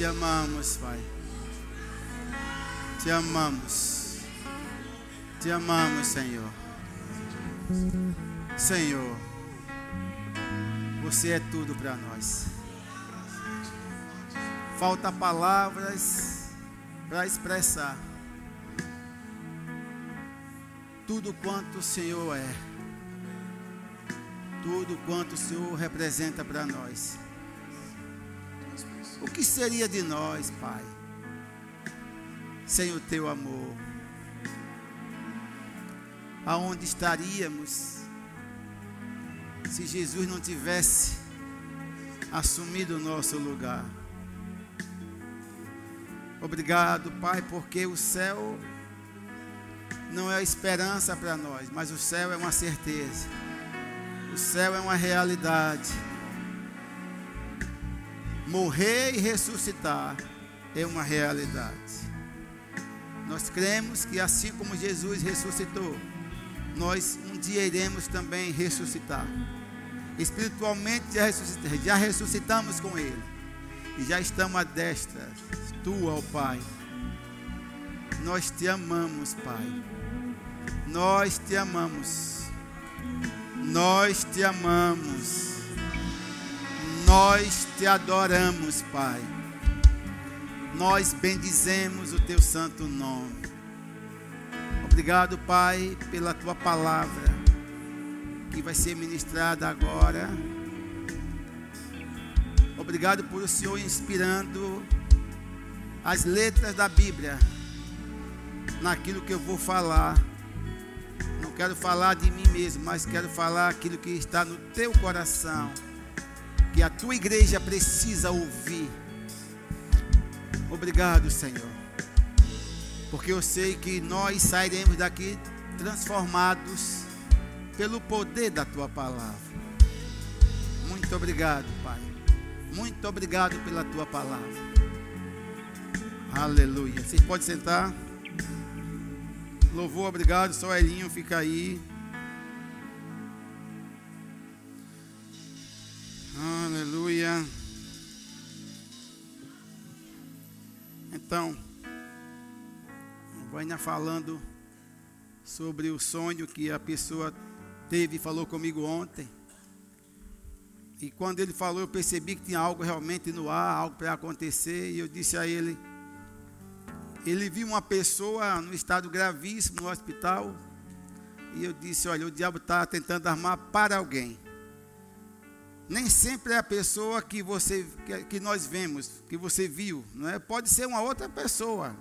te amamos, Pai. Te amamos. Te amamos, Senhor. Senhor, você é tudo para nós. Falta palavras para expressar tudo quanto o Senhor é, tudo quanto o Senhor representa para nós. O que seria de nós, Pai, sem o teu amor? Aonde estaríamos se Jesus não tivesse assumido o nosso lugar? Obrigado, Pai, porque o céu não é esperança para nós, mas o céu é uma certeza. O céu é uma realidade. Morrer e ressuscitar é uma realidade. Nós cremos que assim como Jesus ressuscitou, nós um dia iremos também ressuscitar. Espiritualmente já ressuscitamos, já ressuscitamos com Ele. E já estamos à destra, tua, ó Pai. Nós te amamos, Pai. Nós te amamos. Nós te amamos. Nós te adoramos, Pai. Nós bendizemos o teu santo nome. Obrigado, Pai, pela tua palavra que vai ser ministrada agora. Obrigado por o Senhor inspirando as letras da Bíblia naquilo que eu vou falar. Não quero falar de mim mesmo, mas quero falar aquilo que está no teu coração, que a tua igreja precisa ouvir. Obrigado, Senhor. Porque eu sei que nós sairemos daqui transformados pelo poder da tua palavra. Muito obrigado, Pai. Muito obrigado pela tua palavra. Aleluia. Vocês podem sentar. Louvor, obrigado. Só Elinho fica aí. Aleluia. Então, vai ainda falando sobre o sonho que a pessoa teve e falou comigo ontem. E quando ele falou, eu percebi que tinha algo realmente no ar, algo para acontecer, e eu disse a ele: ele viu uma pessoa no estado gravíssimo no hospital. E eu disse: Olha, o diabo está tentando armar para alguém. Nem sempre é a pessoa que você que, que nós vemos, que você viu, não é? Pode ser uma outra pessoa.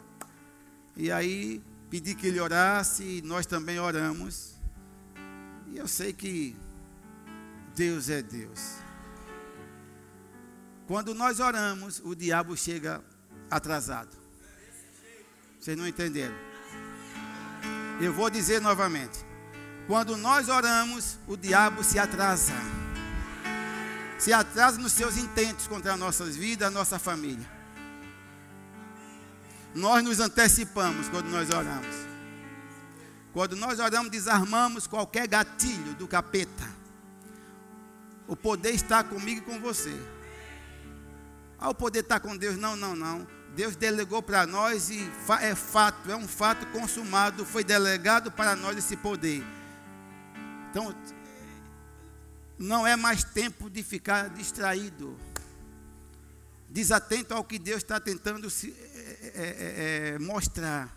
E aí pedi que ele orasse, e nós também oramos. E eu sei que Deus é Deus. Quando nós oramos, o diabo chega atrasado. Vocês não entenderam? Eu vou dizer novamente. Quando nós oramos, o diabo se atrasa. Se atrasa nos seus intentos contra as nossas vidas, a nossa família. Nós nos antecipamos quando nós oramos. Quando nós oramos, desarmamos qualquer gatilho do capeta. O poder está comigo e com você. Ah, o poder está com Deus? Não, não, não. Deus delegou para nós e é fato, é um fato consumado, foi delegado para nós esse poder. Então, não é mais tempo de ficar distraído, desatento ao que Deus está tentando se, é, é, é, mostrar.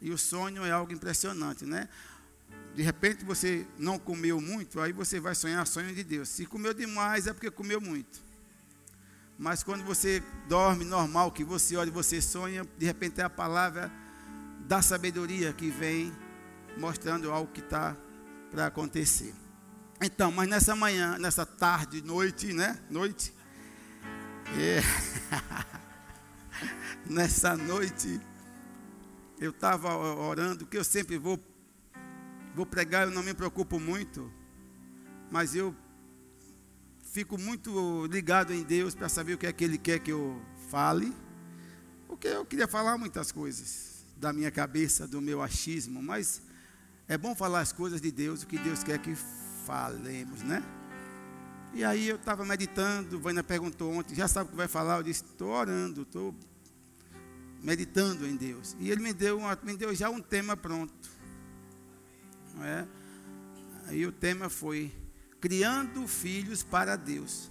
E o sonho é algo impressionante, né? De repente você não comeu muito, aí você vai sonhar sonho de Deus. Se comeu demais é porque comeu muito. Mas quando você dorme normal, que você olha e você sonha, de repente é a palavra da sabedoria que vem mostrando algo que está para acontecer. Então, mas nessa manhã, nessa tarde, noite, né? Noite. É. nessa noite, eu estava orando, que eu sempre vou, vou pregar, eu não me preocupo muito, mas eu fico muito ligado em Deus para saber o que é que Ele quer que eu fale. Porque eu queria falar muitas coisas da minha cabeça, do meu achismo, mas é bom falar as coisas de Deus, o que Deus quer que falemos, né? E aí eu estava meditando, Vânia perguntou ontem, já sabe o que vai falar? Eu disse, estou orando, estou meditando em Deus. E ele me deu, uma, me deu já um tema pronto. Não é? Aí o tema foi Criando Filhos para Deus.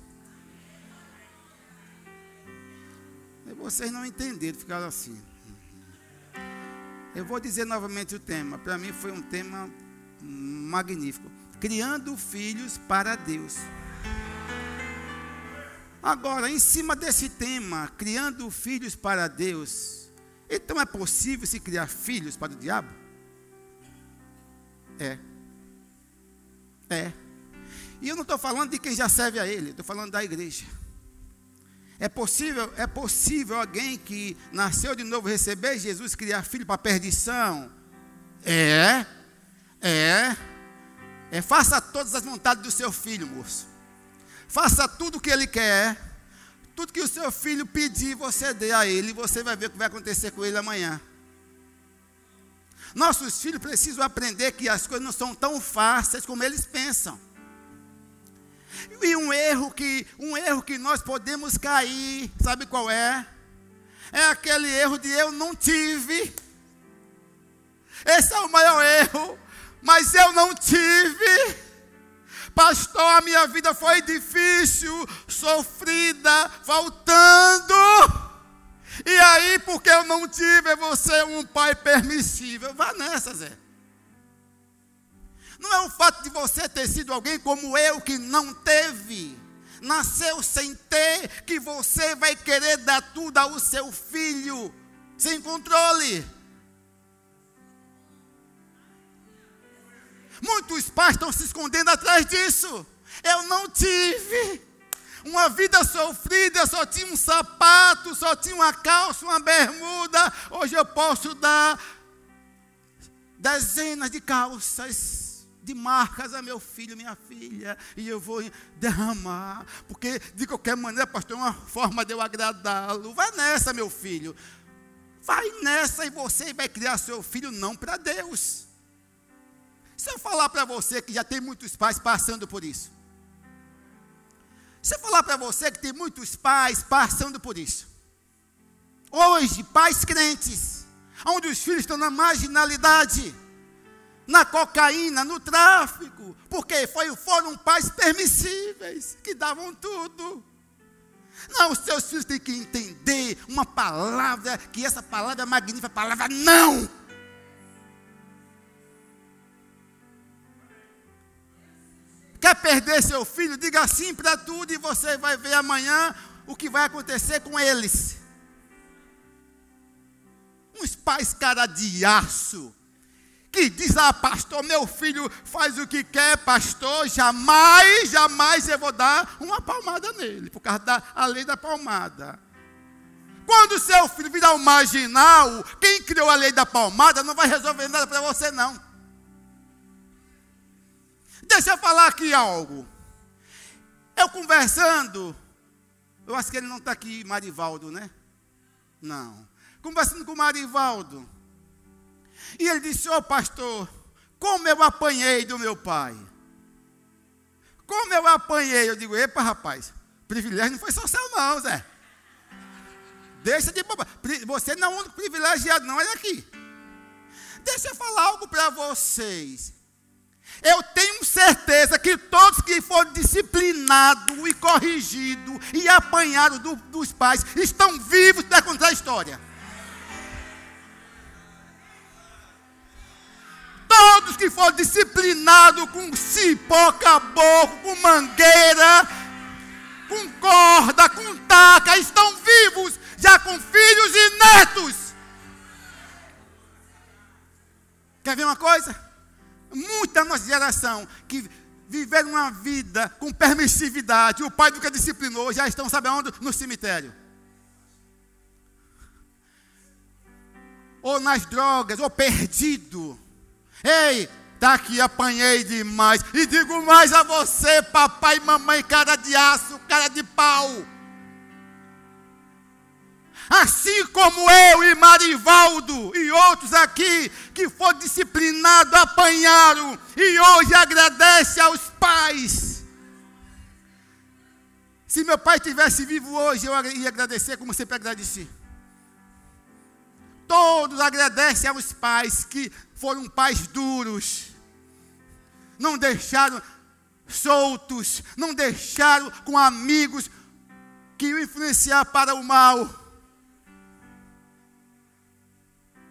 E vocês não entenderam, ficaram assim. Eu vou dizer novamente o tema. Para mim foi um tema magnífico. Criando filhos para Deus. Agora, em cima desse tema, criando filhos para Deus, então é possível se criar filhos para o diabo? É. É. E eu não estou falando de quem já serve a ele, estou falando da igreja. É possível, é possível alguém que nasceu de novo receber Jesus criar filho para perdição? É. É. É faça todas as vontades do seu filho, moço. Faça tudo o que ele quer. Tudo que o seu filho pedir, você dê a ele. E você vai ver o que vai acontecer com ele amanhã. Nossos filhos precisam aprender que as coisas não são tão fáceis como eles pensam. E um erro que, um erro que nós podemos cair, sabe qual é? É aquele erro de eu não tive. Esse é o maior erro, mas eu não tive. Pastor, a minha vida foi difícil, sofrida, faltando. E aí, porque eu não tive, você é um pai permissível. Vá nessa, Zé. Não é o fato de você ter sido alguém como eu que não teve, nasceu sem ter, que você vai querer dar tudo ao seu filho, sem controle. Muitos pais estão se escondendo atrás disso. Eu não tive uma vida sofrida, só tinha um sapato, só tinha uma calça, uma bermuda. Hoje eu posso dar dezenas de calças de marcas a meu filho, minha filha, e eu vou derramar, porque de qualquer maneira, pastor, é uma forma de eu agradá-lo. Vai nessa, meu filho. Vai nessa e você vai criar seu filho não para Deus. Se eu falar para você que já tem muitos pais passando por isso. Se eu falar para você que tem muitos pais passando por isso. Hoje, pais crentes, onde os filhos estão na marginalidade na cocaína, no tráfico, porque foi, foram pais permissíveis que davam tudo. Não, os seus filhos têm que entender uma palavra, que essa palavra é magnífica, a palavra não. Quer perder seu filho? Diga sim para tudo e você vai ver amanhã o que vai acontecer com eles. Uns pais cara de aço que diz: Ah, pastor, meu filho faz o que quer, pastor, jamais, jamais eu vou dar uma palmada nele, por causa da a lei da palmada. Quando seu filho virar um marginal, quem criou a lei da palmada não vai resolver nada para você, não. Deixa eu falar aqui algo. Eu conversando, eu acho que ele não está aqui, Marivaldo, né? Não. Conversando com o Marivaldo. E ele disse: Ô oh, pastor, como eu apanhei do meu pai. Como eu apanhei. Eu digo: Epa, rapaz, privilégio não foi só seu, não, Zé. Deixa de boba. Você não é o único privilegiado, não, olha aqui. Deixa eu falar algo para vocês. Eu tenho certeza que todos que foram disciplinados e corrigidos e apanhados do, dos pais estão vivos para contar a história. Todos que foram disciplinados com cipó, caboclo, com mangueira, com corda, com taca, estão vivos, já com filhos e netos. Quer ver uma coisa? Muita nossa geração que viveram uma vida com permissividade, o pai nunca disciplinou, já estão, sabe aonde? No cemitério. Ou nas drogas, ou perdido. Ei, tá aqui, apanhei demais. E digo mais a você, papai e mamãe, cara de aço, cara de pau. Assim como eu e Marivaldo e outros aqui que foram disciplinados, apanharam e hoje agradece aos pais. Se meu pai tivesse vivo hoje, eu ia agradecer como sempre agradeci. Todos agradecem aos pais que foram pais duros. Não deixaram soltos, não deixaram com amigos que o influenciar para o mal.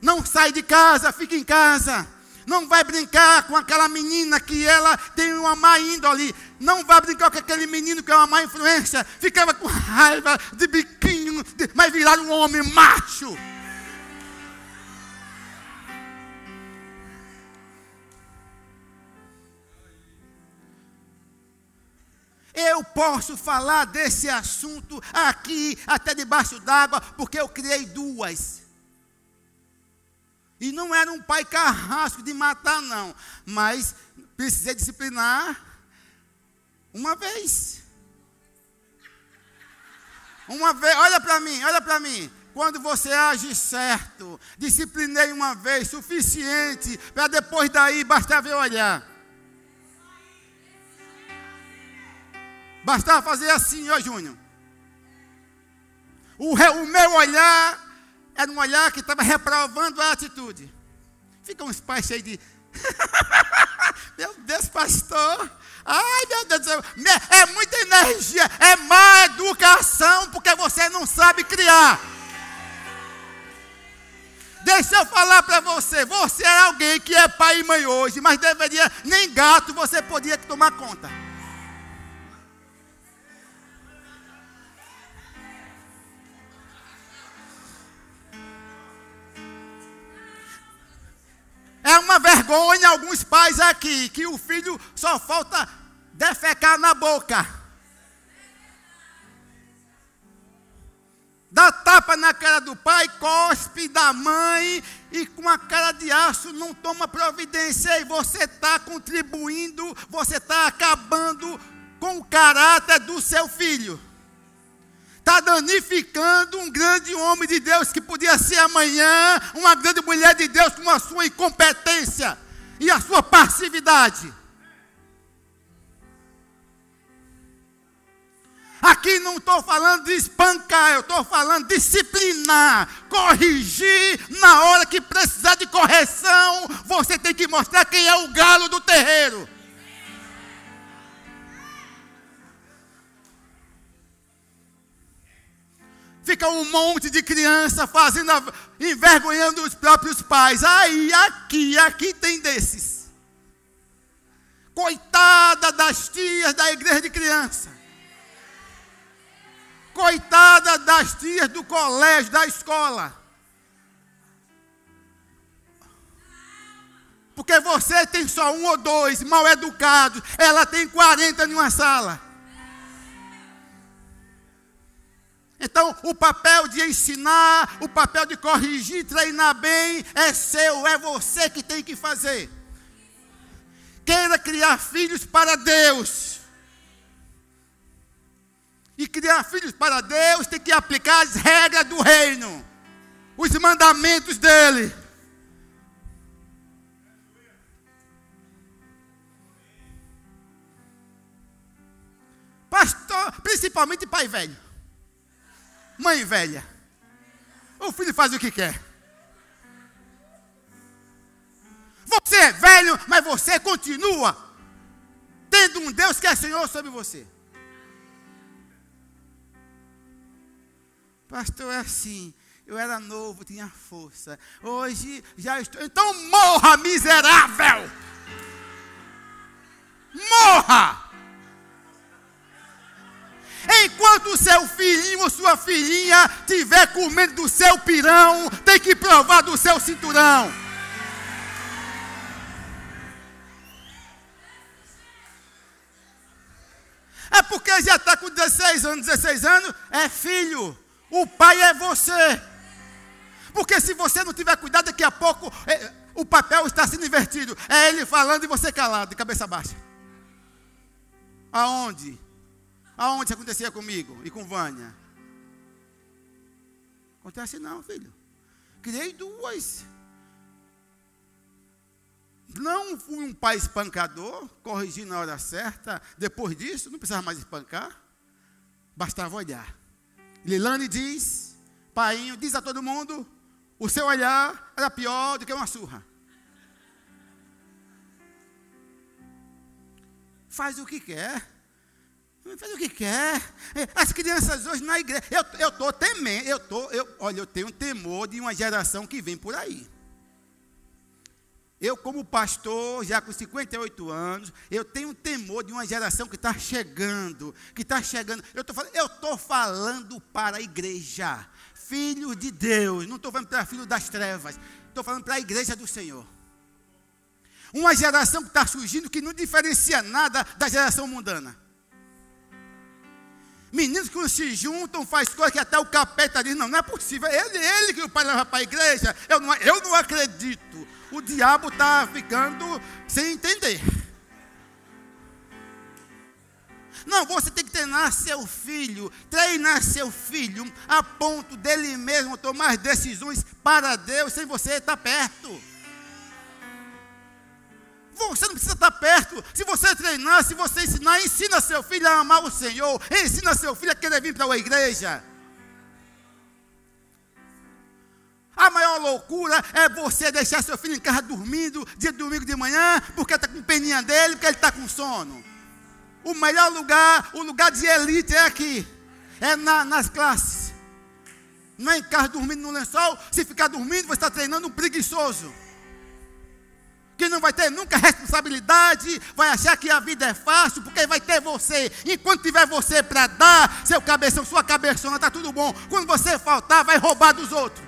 Não sai de casa, fica em casa. Não vai brincar com aquela menina que ela tem uma má índole. Não vai brincar com aquele menino que é uma má influência. Ficava com raiva de biquinho, mas virar um homem macho. Eu posso falar desse assunto aqui, até debaixo d'água, porque eu criei duas. E não era um pai carrasco de matar, não. Mas precisei disciplinar uma vez. Uma vez, olha para mim, olha para mim. Quando você age certo, disciplinei uma vez, suficiente, para depois daí bastar ver olhar. Bastava fazer assim, ó Júnior. O, o meu olhar era um olhar que estava reprovando a atitude. Fica uns pais cheios de. meu Deus, pastor. Ai, meu Deus. É muita energia. É má educação, porque você não sabe criar. Deixa eu falar para você. Você é alguém que é pai e mãe hoje, mas deveria, nem gato você podia tomar conta. É uma vergonha alguns pais aqui, que o filho só falta defecar na boca. Dá tapa na cara do pai, cospe da mãe e com a cara de aço não toma providência. E você está contribuindo, você está acabando com o caráter do seu filho está danificando um grande homem de Deus que podia ser amanhã uma grande mulher de Deus com a sua incompetência e a sua passividade. Aqui não estou falando de espancar, eu estou falando de disciplinar, corrigir na hora que precisar de correção. Você tem que mostrar quem é o galo do terreiro. Fica um monte de criança fazendo, envergonhando os próprios pais. Aí, aqui, aqui tem desses. Coitada das tias da igreja de criança. Coitada das tias do colégio, da escola. Porque você tem só um ou dois mal educados, ela tem 40 em uma sala. Então, o papel de ensinar, o papel de corrigir, treinar bem, é seu, é você que tem que fazer. Queira criar filhos para Deus. E criar filhos para Deus tem que aplicar as regras do reino, os mandamentos dele. Pastor, principalmente pai velho. Mãe velha. O filho faz o que quer. Você é velho, mas você continua tendo um Deus que é Senhor sobre você. Pastor, é assim. Eu era novo, tinha força. Hoje já estou. Então morra, miserável! Morra! Enquanto seu filhinho ou sua filhinha estiver comendo do seu pirão, tem que provar do seu cinturão. É porque já está com 16 anos, 16 anos, é filho. O pai é você. Porque se você não tiver cuidado, daqui a pouco é, o papel está sendo invertido. É ele falando e você calado, de cabeça baixa. Aonde? Aonde isso acontecia comigo e com Vânia? Acontece não, filho. Criei duas. Não fui um pai espancador, corrigi na hora certa. Depois disso, não precisava mais espancar. bastava olhar. Lilane diz, Painho, diz a todo mundo, o seu olhar era pior do que uma surra. Faz o que quer. Faz o que quer. As crianças hoje na igreja. Eu estou temendo. Eu tô, eu, olha, eu tenho temor de uma geração que vem por aí. Eu, como pastor, já com 58 anos, eu tenho temor de uma geração que está chegando, que está chegando. Eu estou falando, eu estou falando para a igreja, filhos de Deus, não estou falando para filhos das trevas, estou falando para a igreja do Senhor. Uma geração que está surgindo que não diferencia nada da geração mundana. Meninos que se juntam, faz coisa que até o capeta diz, não, não é possível. Ele, ele que o pai leva para a igreja. Eu não, eu não acredito. O diabo está ficando sem entender. Não, você tem que treinar seu filho, treinar seu filho a ponto dele mesmo tomar decisões para Deus sem você estar perto. Você não precisa estar perto. Se você treinar, se você ensinar, ensina seu filho a amar o Senhor. Ensina seu filho a querer vir para a igreja. A maior loucura é você deixar seu filho em casa dormindo, dia de domingo de manhã, porque está com peninha dele, porque ele está com sono. O melhor lugar, o lugar de elite é aqui. É na, nas classes. Não é em casa dormindo no lençol. Se ficar dormindo, você está treinando um preguiçoso que não vai ter nunca responsabilidade, vai achar que a vida é fácil, porque vai ter você. Enquanto tiver você para dar, seu cabeção, sua cabeçona, está tudo bom. Quando você faltar, vai roubar dos outros.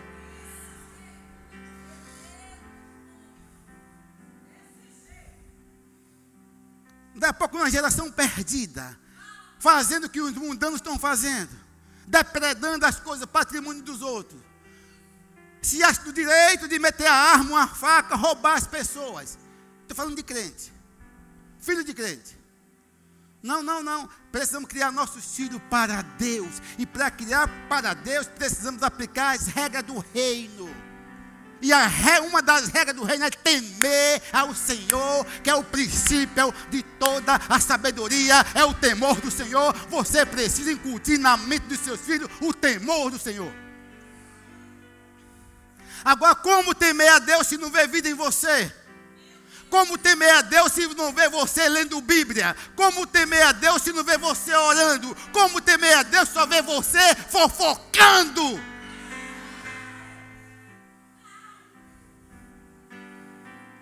Daqui a pouco uma geração perdida, fazendo o que os mundanos estão fazendo, depredando as coisas, patrimônio dos outros se acha do direito de meter a arma, uma faca, roubar as pessoas. Estou falando de crente. Filho de crente. Não, não, não. Precisamos criar nossos filhos para Deus. E para criar para Deus, precisamos aplicar as regras do reino. E a, uma das regras do reino é temer ao Senhor, que é o princípio de toda a sabedoria, é o temor do Senhor. Você precisa incutir na mente dos seus filhos o temor do Senhor. Agora, como temer a Deus se não vê vida em você? Como temer a Deus se não vê você lendo Bíblia? Como temer a Deus se não vê você orando? Como temer a Deus só vê você fofocando?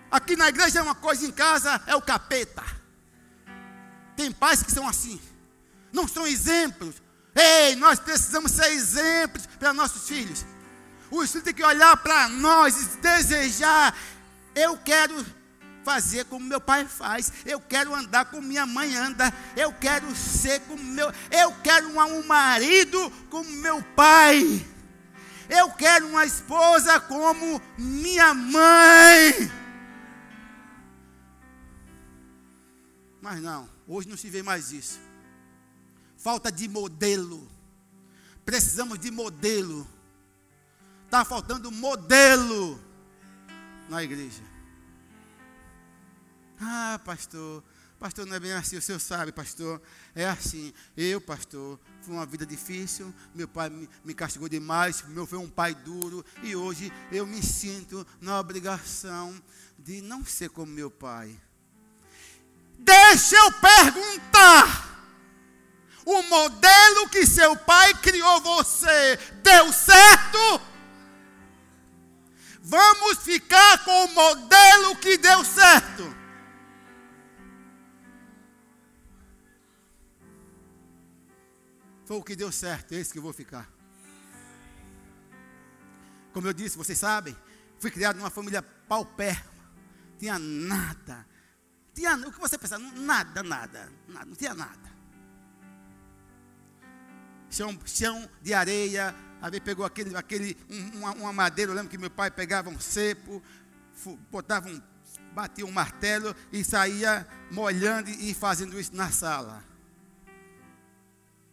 Aqui na igreja é uma coisa, em casa é o capeta. Tem pais que são assim. Não são exemplos. Ei, nós precisamos ser exemplos para nossos filhos. O Espírito tem que olhar para nós e desejar. Eu quero fazer como meu pai faz. Eu quero andar como minha mãe anda. Eu quero ser como meu. Eu quero um marido como meu pai. Eu quero uma esposa como minha mãe. Mas não, hoje não se vê mais isso. Falta de modelo. Precisamos de modelo. Está faltando modelo na igreja. Ah, pastor, pastor não é bem assim, o senhor sabe, pastor. É assim. Eu, pastor, foi uma vida difícil. Meu pai me, me castigou demais. Meu foi um pai duro. E hoje eu me sinto na obrigação de não ser como meu pai. Deixa eu perguntar. O modelo que seu pai criou você deu certo? Vamos ficar com o modelo que deu certo. Foi o que deu certo, é esse que eu vou ficar. Como eu disse, vocês sabem, fui criado numa família paupérrima. Tinha nada. Tinha, o que você pensa? Nada, nada, nada, não tinha nada. Chão, chão de areia, Aí pegou aquele, aquele uma, uma, madeira, eu lembro que meu pai pegava um cepo, botava um, batia um martelo e saía molhando e fazendo isso na sala.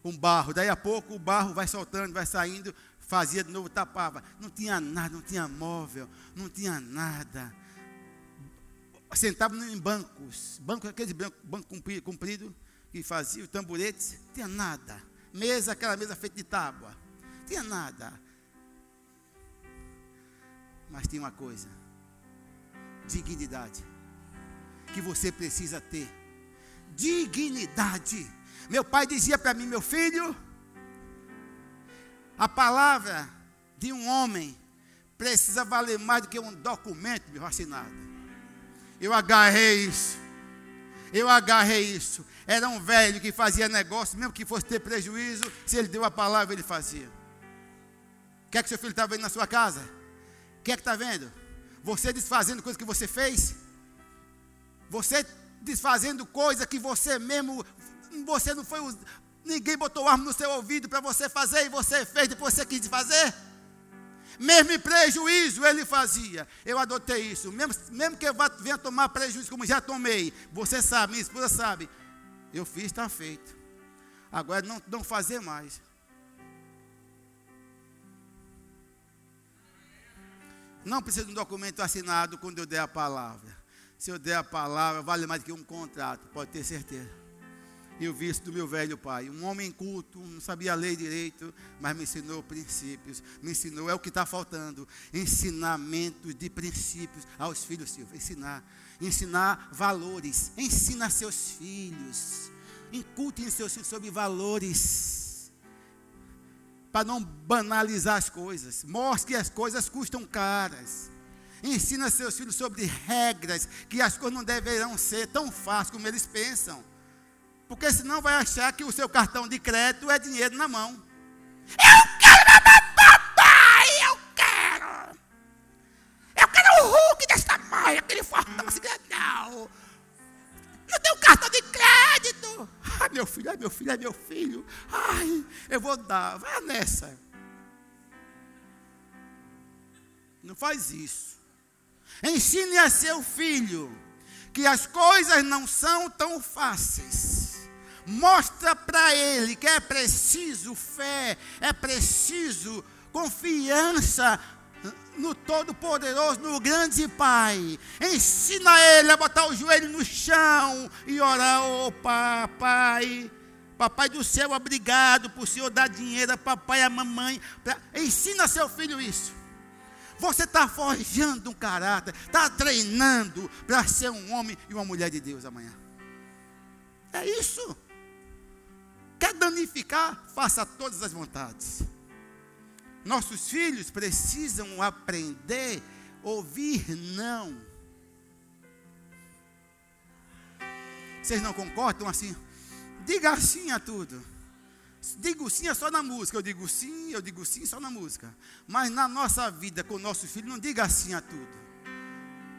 Com barro. Daí a pouco o barro vai soltando, vai saindo, fazia de novo, tapava. Não tinha nada, não tinha móvel, não tinha nada. Sentava em bancos, banco, aqueles banco, banco comprido, comprido, que fazia, tamboretes, não tinha nada mesa, aquela mesa feita de tábua. Tinha nada. Mas tinha uma coisa: dignidade. Que você precisa ter. Dignidade. Meu pai dizia para mim, meu filho, a palavra de um homem precisa valer mais do que um documento meu assinado. Eu agarrei isso. Eu agarrei isso. Era um velho que fazia negócio, mesmo que fosse ter prejuízo, se ele deu a palavra, ele fazia. O que é que seu filho está vendo na sua casa? O que é que está vendo? Você desfazendo coisa que você fez? Você desfazendo coisa que você mesmo, você não foi, ninguém botou arma no seu ouvido para você fazer e você fez depois você quis fazer? Mesmo em prejuízo ele fazia. Eu adotei isso. Mesmo, mesmo que eu venha tomar prejuízo, como já tomei. Você sabe, minha esposa sabe. Eu fiz, está feito. Agora não, não fazer mais. Não precisa de um documento assinado quando eu der a palavra. Se eu der a palavra, vale mais do que um contrato, pode ter certeza. Eu vi isso do meu velho pai. Um homem culto, não sabia ler direito, mas me ensinou princípios. Me ensinou, é o que está faltando. Ensinamentos de princípios aos filhos, Silvio. Ensinar. Ensinar valores. Ensina seus filhos. Incultem seus filhos sobre valores. Para não banalizar as coisas. Mostre que as coisas custam caras. Ensina seus filhos sobre regras, que as coisas não deverão ser tão fáceis como eles pensam. Porque senão vai achar que o seu cartão de crédito é dinheiro na mão. Eu quero papai, eu quero. Eu quero o Hulk desse tamanho, aquele fortão assim, não. Eu tenho cartão Ai, meu filho, ai, meu filho, ai, meu filho. Ai, eu vou dar, vai nessa. Não faz isso. Ensine a seu filho que as coisas não são tão fáceis Mostra para ele que é preciso fé, é preciso confiança no Todo-Poderoso, no grande Pai. Ensina ele a botar o joelho no chão e orar, oh papai. Papai do céu, obrigado por o Senhor dar dinheiro a papai e a mamãe. Pra... Ensina seu filho isso. Você está forjando um caráter, está treinando para ser um homem e uma mulher de Deus amanhã. É isso. Quer danificar? Faça todas as vontades. Nossos filhos precisam aprender a ouvir não. Vocês não concordam assim? Diga sim a tudo. Digo sim é só na música. Eu digo sim, eu digo sim só na música. Mas na nossa vida com nossos filhos, não diga sim a tudo.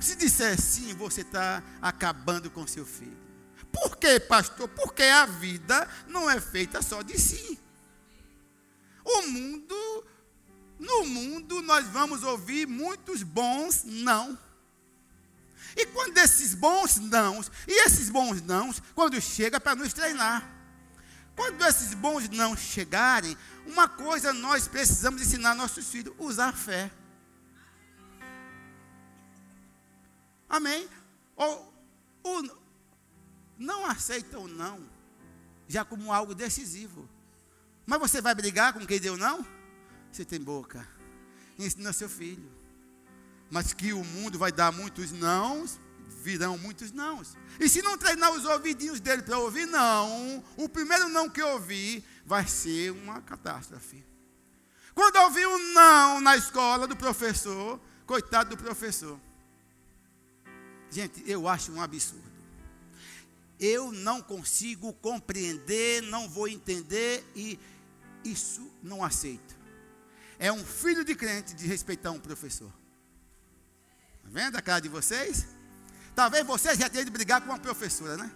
Se disser sim, você está acabando com seu filho. Por quê, pastor? Porque a vida não é feita só de si. O mundo, no mundo, nós vamos ouvir muitos bons não. E quando esses bons não, e esses bons não, quando chega para nos treinar. Quando esses bons não chegarem, uma coisa nós precisamos ensinar nossos filhos: usar fé. Amém? O, o, não aceitam não, já como algo decisivo. Mas você vai brigar com quem deu não? Você tem boca. Ensina seu filho. Mas que o mundo vai dar muitos nãos, virão muitos nãos. E se não treinar os ouvidinhos dele para ouvir não, o primeiro não que ouvir vai ser uma catástrofe. Quando ouvir um não na escola do professor, coitado do professor. Gente, eu acho um absurdo eu não consigo compreender, não vou entender e isso não aceito. É um filho de crente de respeitar um professor. Está vendo a cara de vocês? Talvez vocês já tenham de brigar com uma professora, né?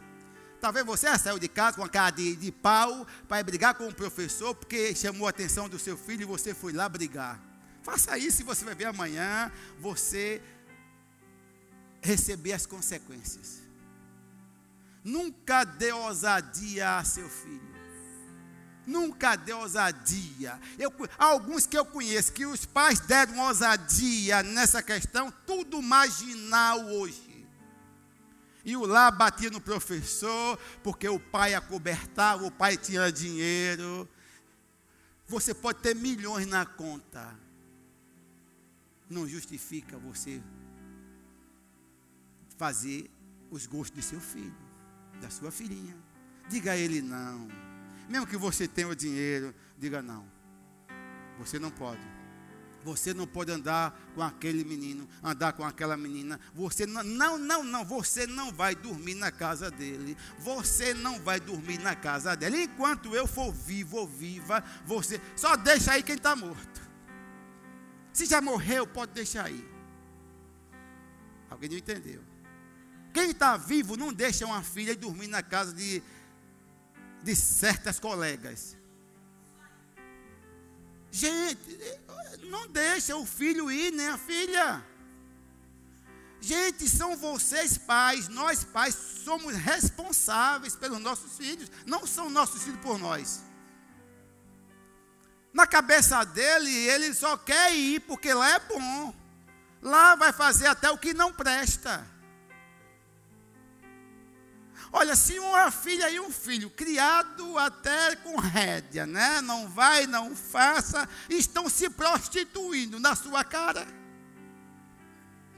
Talvez você já saiu de casa com a cara de, de pau para brigar com um professor porque chamou a atenção do seu filho e você foi lá brigar. Faça isso e você vai ver amanhã você receber as consequências. Nunca dê ousadia a seu filho. Nunca dê ousadia. Eu, alguns que eu conheço que os pais deram ousadia nessa questão, tudo marginal hoje. E o lá batia no professor, porque o pai acobertava, o pai tinha dinheiro. Você pode ter milhões na conta. Não justifica você fazer os gostos de seu filho, da sua filhinha. Diga a ele não. Mesmo que você tenha o dinheiro, diga não. Você não pode. Você não pode andar com aquele menino, andar com aquela menina. Você não, não, não, não. Você não vai dormir na casa dele. Você não vai dormir na casa dela. Enquanto eu for vivo ou viva, você só deixa aí quem está morto. Se já morreu, pode deixar aí. Alguém não entendeu? Quem está vivo não deixa uma filha dormir na casa de, de certas colegas. Gente, não deixa o filho ir, nem a filha. Gente, são vocês pais, nós pais somos responsáveis pelos nossos filhos, não são nossos filhos por nós. Na cabeça dele, ele só quer ir porque lá é bom. Lá vai fazer até o que não presta. Olha, se uma filha e um filho, criado até com rédea, né? Não vai, não faça, estão se prostituindo na sua cara.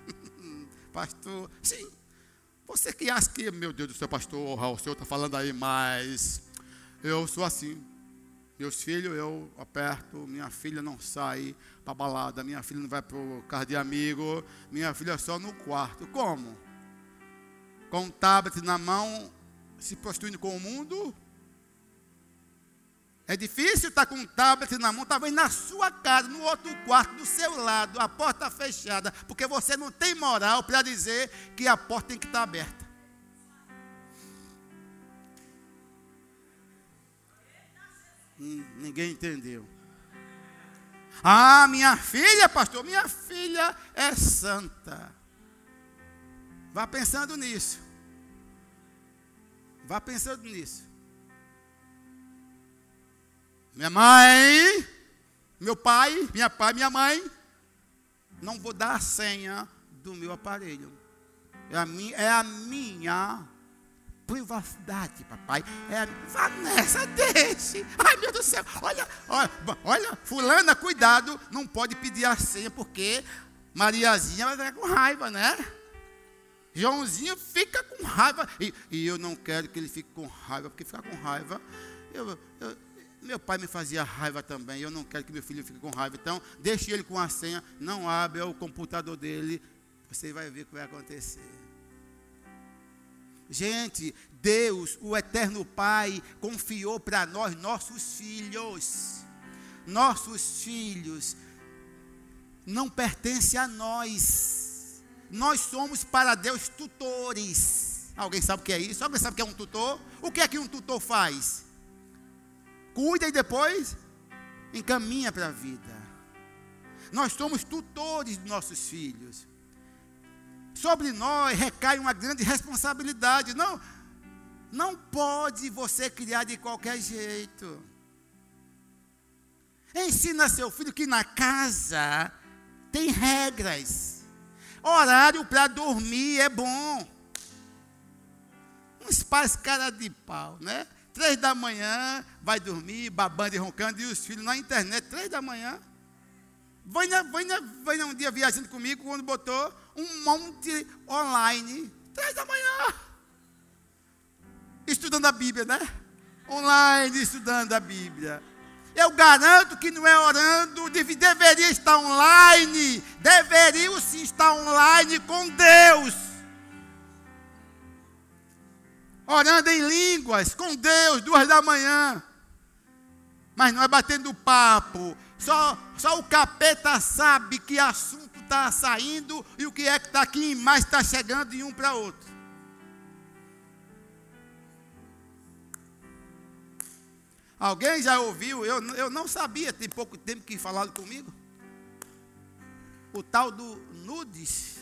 pastor, sim. Você que acha que, meu Deus do céu, pastor, o senhor está falando aí, mas eu sou assim. Meus filhos eu aperto, minha filha não sai para balada, minha filha não vai para o carro de amigo, minha filha é só no quarto. Como? Com um tablet na mão, se prostituindo com o mundo. É difícil estar com um tablet na mão, talvez na sua casa, no outro quarto, do seu lado, a porta fechada, porque você não tem moral para dizer que a porta tem que estar aberta. Hum, ninguém entendeu. Ah, minha filha, pastor, minha filha é santa. Vá pensando nisso. Vá pensando nisso. Minha mãe, meu pai, minha pai, minha mãe, não vou dar a senha do meu aparelho. É a minha, é a minha privacidade, papai. É a, Vanessa, deixe. Ai, meu Deus do céu. Olha, olha, olha, fulana, cuidado, não pode pedir a senha porque Mariazinha vai ficar com raiva, né? Joãozinho fica com raiva. E, e, eu não quero que ele fique com raiva, porque ficar com raiva. Eu, eu, meu pai me fazia raiva também. Eu não quero que meu filho fique com raiva. Então, deixe ele com a senha. Não abre o computador dele. Você vai ver o que vai acontecer. Gente, Deus, o eterno Pai, confiou para nós nossos filhos. Nossos filhos não pertencem a nós nós somos para Deus tutores. Alguém sabe o que é isso? Alguém sabe o que é um tutor? O que é que um tutor faz? Cuida e depois encaminha para a vida. Nós somos tutores dos nossos filhos. Sobre nós recai uma grande responsabilidade. Não, não pode você criar de qualquer jeito. Ensina seu filho que na casa tem regras. Horário para dormir é bom. Uns pais cara de pau, né? Três da manhã, vai dormir, babando e roncando, e os filhos na internet, três da manhã. Vânia, Vânia, Vânia um dia viajando comigo, quando botou um monte online, três da manhã. Estudando a Bíblia, né? Online, estudando a Bíblia. Eu garanto que não é orando, deveria estar online, deveria sim estar online com Deus. Orando em línguas com Deus, duas da manhã. Mas não é batendo papo. Só, só o capeta sabe que assunto está saindo e o que é que está aqui mais está chegando de um para outro. Alguém já ouviu? Eu, eu não sabia, tem pouco tempo que falaram comigo. O tal do nudes.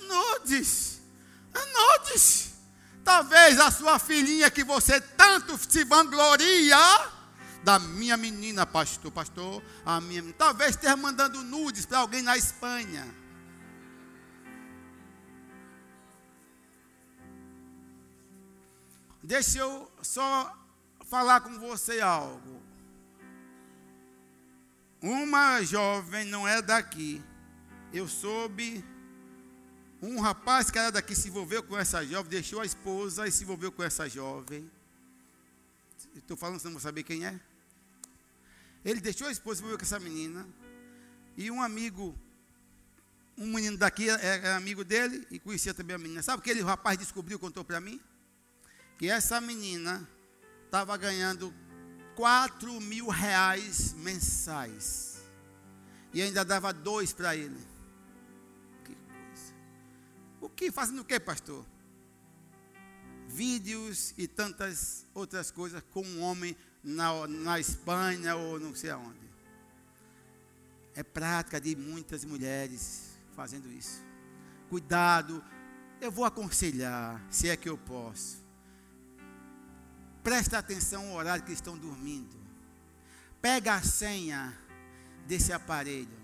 Nudes. Nudes. Talvez a sua filhinha que você tanto se vangloria da minha menina, pastor, pastor, a minha, talvez esteja mandando nudes para alguém na Espanha. Deixa eu só falar com você algo. Uma jovem não é daqui. Eu soube. Um rapaz que era daqui se envolveu com essa jovem, deixou a esposa e se envolveu com essa jovem. Estou falando, você não vai saber quem é? Ele deixou a esposa e se envolveu com essa menina. E um amigo, um menino daqui é amigo dele e conhecia também a menina. Sabe o que ele, o rapaz descobriu, contou para mim? Que essa menina estava ganhando 4 mil reais mensais. E ainda dava dois para ele. Que coisa. O que? Fazendo o que, pastor? Vídeos e tantas outras coisas com um homem na, na Espanha ou não sei aonde. É prática de muitas mulheres fazendo isso. Cuidado, eu vou aconselhar, se é que eu posso. Presta atenção ao horário que estão dormindo. Pega a senha desse aparelho.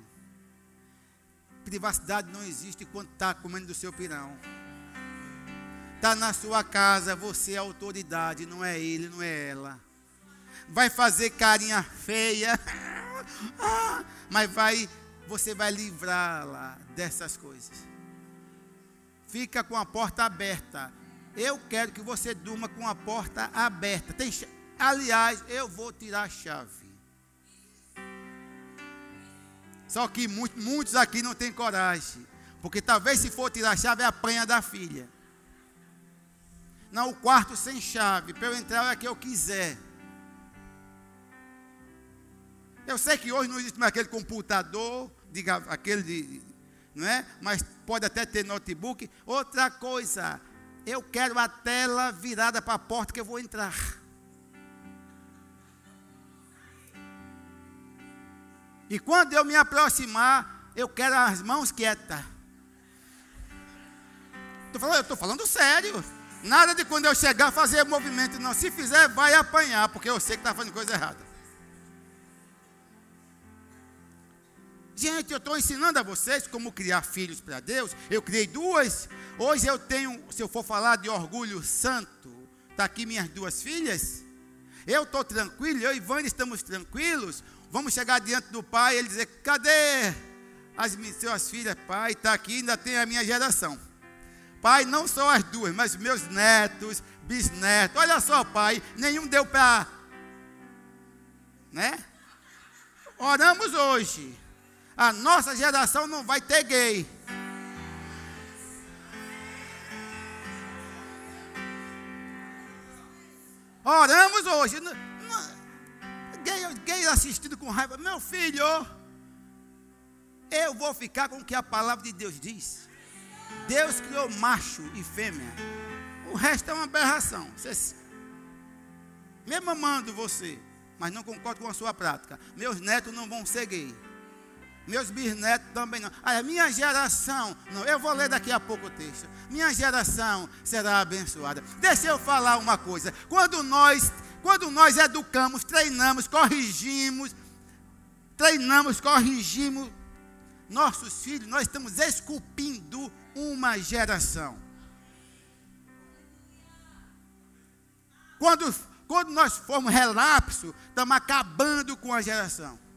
Privacidade não existe quando está comendo do seu pirão. Está na sua casa, você é autoridade, não é ele, não é ela. Vai fazer carinha feia, mas vai, você vai livrá-la dessas coisas. Fica com a porta aberta. Eu quero que você durma com a porta aberta. Tem, aliás, eu vou tirar a chave. Só que muitos, muitos aqui não têm coragem. Porque talvez se for tirar a chave, é apanha da filha. Não, o quarto sem chave. Para eu entrar é que eu quiser. Eu sei que hoje não existe mais aquele computador, diga, aquele de, não é? Mas pode até ter notebook. Outra coisa, eu quero a tela virada para a porta que eu vou entrar. E quando eu me aproximar, eu quero as mãos quietas. Falando, eu estou falando sério. Nada de quando eu chegar fazer movimento, não. Se fizer, vai apanhar, porque eu sei que está fazendo coisa errada. Gente, eu estou ensinando a vocês como criar filhos para Deus. Eu criei duas. Hoje eu tenho, se eu for falar de orgulho santo, está aqui minhas duas filhas. Eu estou tranquilo, eu e Ivane estamos tranquilos. Vamos chegar diante do pai e ele dizer: cadê as suas filhas? Pai, está aqui, ainda tem a minha geração. Pai, não só as duas, mas meus netos, bisnetos. Olha só, pai, nenhum deu para. Né? Oramos hoje a nossa geração não vai ter gay. Oramos hoje. Gay, gay assistindo com raiva. Meu filho, eu vou ficar com o que a palavra de Deus diz. Deus criou macho e fêmea. O resto é uma aberração. Mesmo amando você, mas não concordo com a sua prática. Meus netos não vão ser gay meus bisnetos também não. A minha geração, não, eu vou ler daqui a pouco o texto. Minha geração será abençoada. Deixa eu falar uma coisa. Quando nós, quando nós educamos, treinamos, corrigimos, treinamos, corrigimos nossos filhos, nós estamos esculpindo uma geração. Quando, quando nós formos relapso, estamos acabando com a geração.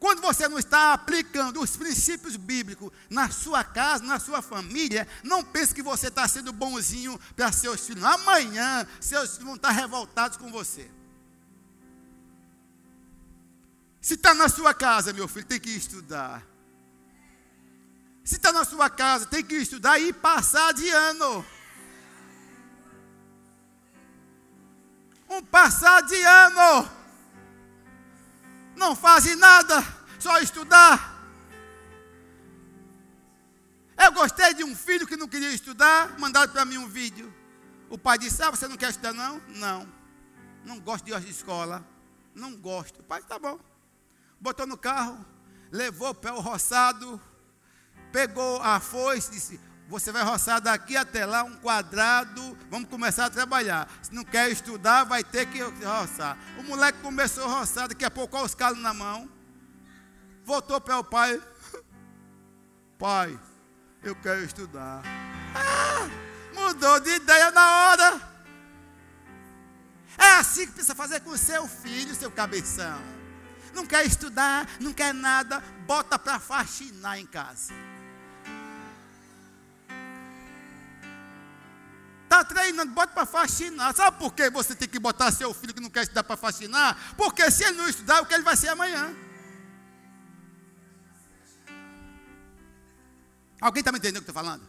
Quando você não está aplicando os princípios bíblicos na sua casa, na sua família, não pense que você está sendo bonzinho para seus filhos. Amanhã, seus filhos vão estar revoltados com você. Se está na sua casa, meu filho, tem que estudar. Se está na sua casa, tem que estudar e passar de ano. Um passar de ano não fazem nada, só estudar. Eu gostei de um filho que não queria estudar, mandaram para mim um vídeo. O pai disse: Ah, você não quer estudar, não? Não. Não gosto de ir à escola. Não gosto. O pai, tá bom. Botou no carro, levou o roçado, pegou a foice, disse: você vai roçar daqui até lá um quadrado, vamos começar a trabalhar. Se não quer estudar, vai ter que roçar. O moleque começou a roçar, daqui a pouco, com os calos na mão. Voltou para o pai. Pai, eu quero estudar. Ah, mudou de ideia na hora. É assim que precisa fazer com o seu filho, seu cabeção. Não quer estudar, não quer nada, bota para faxinar em casa. Treinando, bota para faxinar. Sabe por que você tem que botar seu filho que não quer estudar para faxinar? Porque se ele não estudar, o que ele vai ser amanhã? Alguém está me entendendo o que estou falando?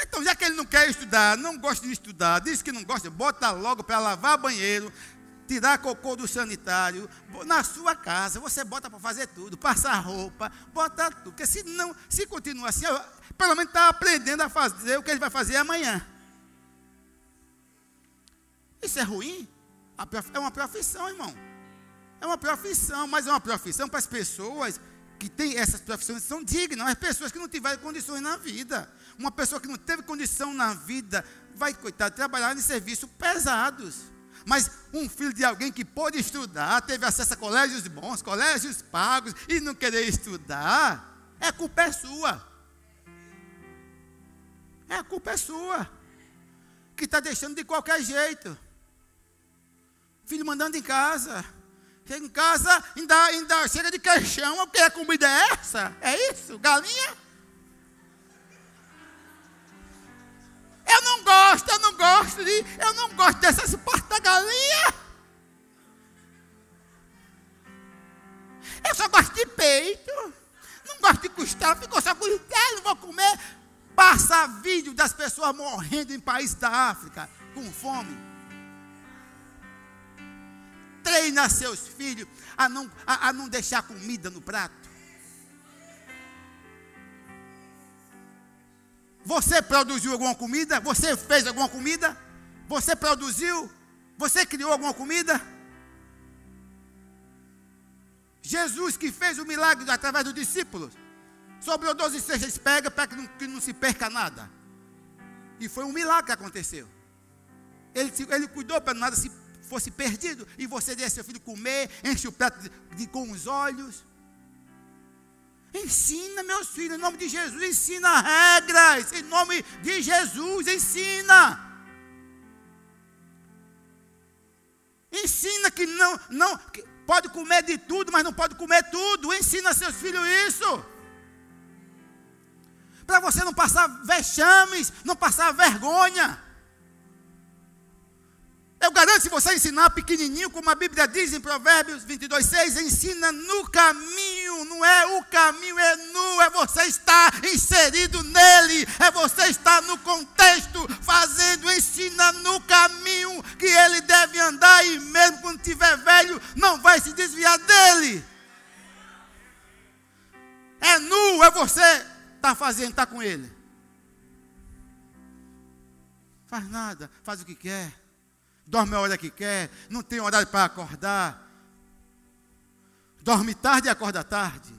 Então, já que ele não quer estudar, não gosta de estudar, diz que não gosta, bota logo para lavar banheiro, tirar cocô do sanitário, na sua casa, você bota para fazer tudo, passar roupa, bota tudo. Porque se não, se continua assim, pelo menos está aprendendo a fazer o que ele vai fazer amanhã. Isso é ruim? É uma profissão, irmão. É uma profissão, mas é uma profissão para as pessoas que têm essas profissões são dignas, as pessoas que não tiveram condições na vida. Uma pessoa que não teve condição na vida vai, coitado, trabalhar em serviços pesados. Mas um filho de alguém que pôde estudar, teve acesso a colégios bons, colégios pagos, e não querer estudar, é culpa é sua. É culpa é sua. Que está deixando de qualquer jeito. Filho mandando em casa. Chega em casa, ainda, ainda chega de queixão. O que é comida é essa? É isso? Galinha? Eu não gosto, eu não gosto de, eu não gosto dessas porta galinha. Eu só gosto de peito. Não gosto de costela, ficou só com não vou comer. Passa vídeo das pessoas morrendo em países da África com fome treina seus filhos a não, a, a não deixar comida no prato. Você produziu alguma comida? Você fez alguma comida? Você produziu? Você criou alguma comida? Jesus que fez o milagre através dos discípulos. Sobrou 12 cestas, pega para que não, que não se perca nada. E foi um milagre que aconteceu. Ele, ele cuidou para nada se fosse perdido, e você deixa seu filho comer, enche o prato de, de, com os olhos. Ensina, meus filhos, em nome de Jesus, ensina regras, em nome de Jesus, ensina. Ensina que não, não que pode comer de tudo, mas não pode comer tudo. Ensina seus filhos isso. Para você não passar vexames, não passar vergonha. Eu garanto, se você ensinar pequenininho, como a Bíblia diz em Provérbios 22, 6, ensina no caminho, não é o caminho, é nu, é você estar inserido nele, é você estar no contexto, fazendo, ensina no caminho que ele deve andar, e mesmo quando tiver velho, não vai se desviar dele. É nu, é você está fazendo, está com ele. Faz nada, faz o que quer dorme a hora que quer, não tem horário para acordar. Dorme tarde e acorda tarde.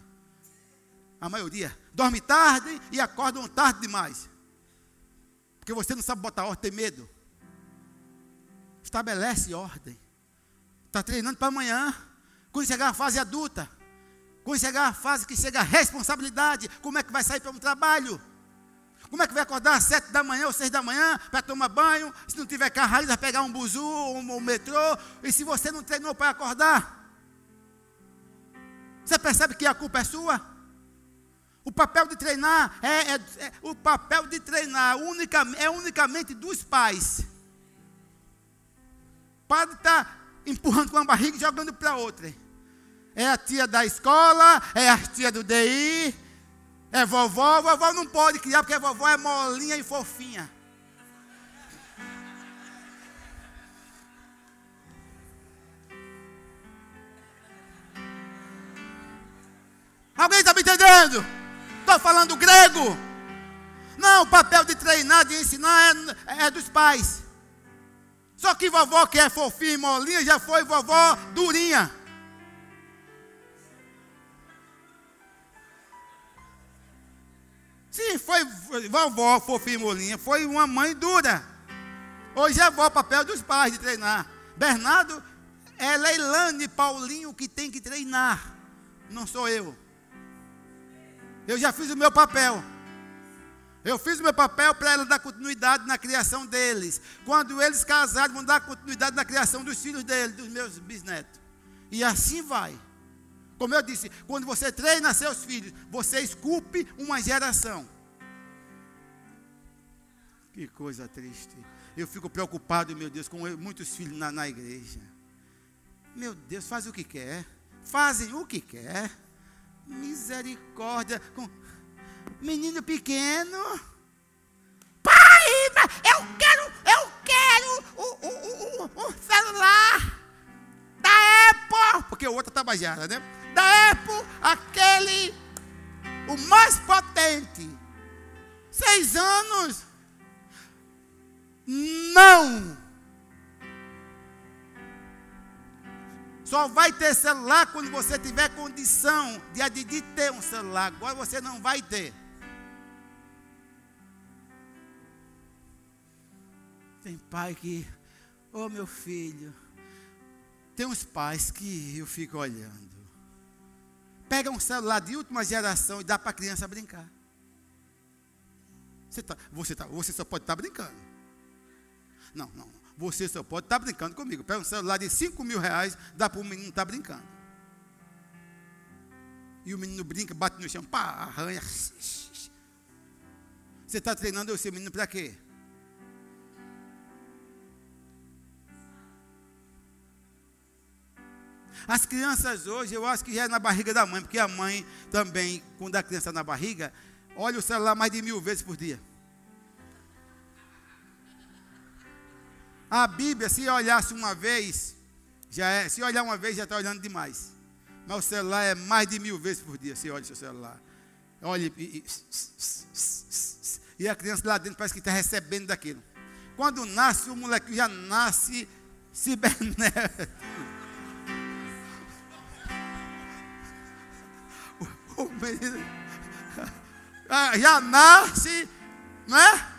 A maioria. Dorme tarde e acorda tarde demais. Porque você não sabe botar ordem, tem medo. Estabelece ordem. Está treinando para amanhã. Quando chegar a fase adulta. Quando chegar a fase que chega a responsabilidade, como é que vai sair para um trabalho? Como é que vai acordar às sete da manhã ou seis da manhã para tomar banho? Se não tiver carro vai pegar um buzu ou um metrô. E se você não treinou para acordar? Você percebe que a culpa é sua? O papel de treinar é, é, é o papel de treinar é unicamente dos pais. Pode estar tá empurrando com uma barriga e jogando para outra. É a tia da escola, é a tia do DI, é vovó, vovó não pode criar porque vovó é molinha e fofinha. Alguém está me entendendo? Estou falando grego. Não, o papel de treinar, de ensinar é, é dos pais. Só que vovó que é fofinha e molinha já foi vovó durinha. Sim, foi vovó fofinha molinha, foi uma mãe dura. Hoje é avó, papel dos pais de treinar. Bernardo é Leilane Paulinho que tem que treinar. Não sou eu. Eu já fiz o meu papel. Eu fiz o meu papel para ela dar continuidade na criação deles. Quando eles casarem, vão dar continuidade na criação dos filhos deles, dos meus bisnetos. E assim vai. Como eu disse, quando você treina seus filhos, você esculpe uma geração. Que coisa triste. Eu fico preocupado, meu Deus, com muitos filhos na, na igreja. Meu Deus, faz o que quer. Fazem o que quer. Misericórdia. Com menino pequeno. Pai, eu quero, eu quero o, o, o, o celular da Apple. Porque o outro é tabajara, né? Da Apple, aquele, o mais potente. Seis anos. Não. Só vai ter celular quando você tiver condição de, de ter um celular. Agora você não vai ter. Tem pai que, oh meu filho, tem uns pais que eu fico olhando. Pega um celular de última geração e dá para a criança brincar. Você, tá, você, tá, você só pode estar tá brincando. Não, não. Você só pode estar tá brincando comigo. Pega um celular de 5 mil reais, dá para o menino estar tá brincando. E o menino brinca, bate no chão, pá, arranha. Você está treinando o seu menino para quê? As crianças hoje, eu acho que já é na barriga da mãe, porque a mãe também, quando a criança está na barriga, olha o celular mais de mil vezes por dia. A Bíblia, se olhasse uma vez, já é, se olhar uma vez, já está olhando demais. Mas o celular é mais de mil vezes por dia. Você olha o seu celular. Olha e, e, e a criança lá dentro parece que está recebendo daquilo. Quando nasce, o moleque já nasce cibernético. O menino ah, já nasce, não é?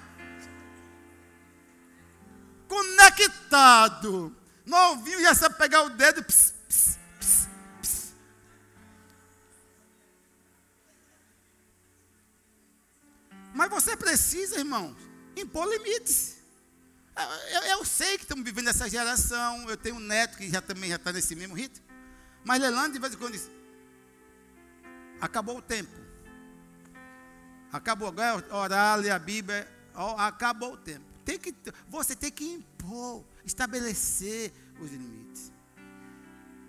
Conectado. Novinho já sabe pegar o dedo. Mas você precisa, irmão, impor limites. Eu, eu, sei que estamos vivendo essa geração. Eu tenho um neto que já também já está nesse mesmo ritmo. Mas Lelando de vez em quando diz: acabou o tempo. Acabou agora orar, ler a Bíblia. acabou o tempo. Tem que, você tem que impor, estabelecer os limites.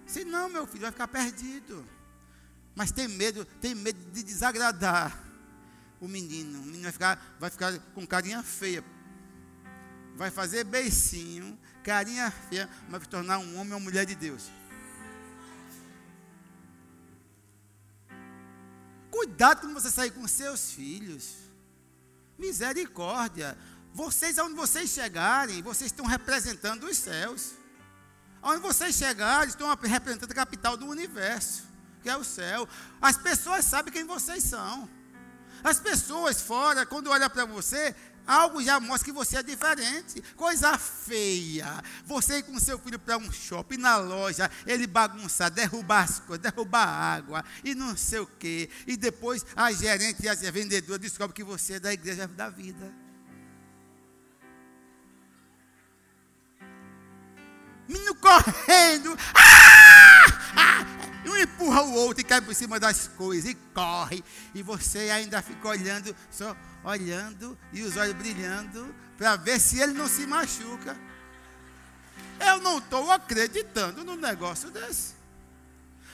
Senão, meu filho vai ficar perdido. Mas tem medo, tem medo de desagradar o menino. O menino vai ficar, vai ficar com carinha feia. Vai fazer beicinho, carinha feia, mas vai tornar um homem ou mulher de Deus. Cuidado quando você sair com seus filhos. Misericórdia. Vocês, aonde vocês chegarem, vocês estão representando os céus. Aonde vocês chegarem, estão representando a capital do universo, que é o céu. As pessoas sabem quem vocês são. As pessoas fora, quando olham para você, algo já mostra que você é diferente. Coisa feia. Você ir com seu filho para um shopping, na loja, ele bagunçar, derrubar as coisas, derrubar água e não sei o quê. E depois a gerente e a vendedora descobrem que você é da igreja da vida. Menino correndo, ah! Ah! um empurra o outro e cai por cima das coisas e corre, e você ainda fica olhando, só olhando e os olhos brilhando para ver se ele não se machuca. Eu não estou acreditando num negócio desse.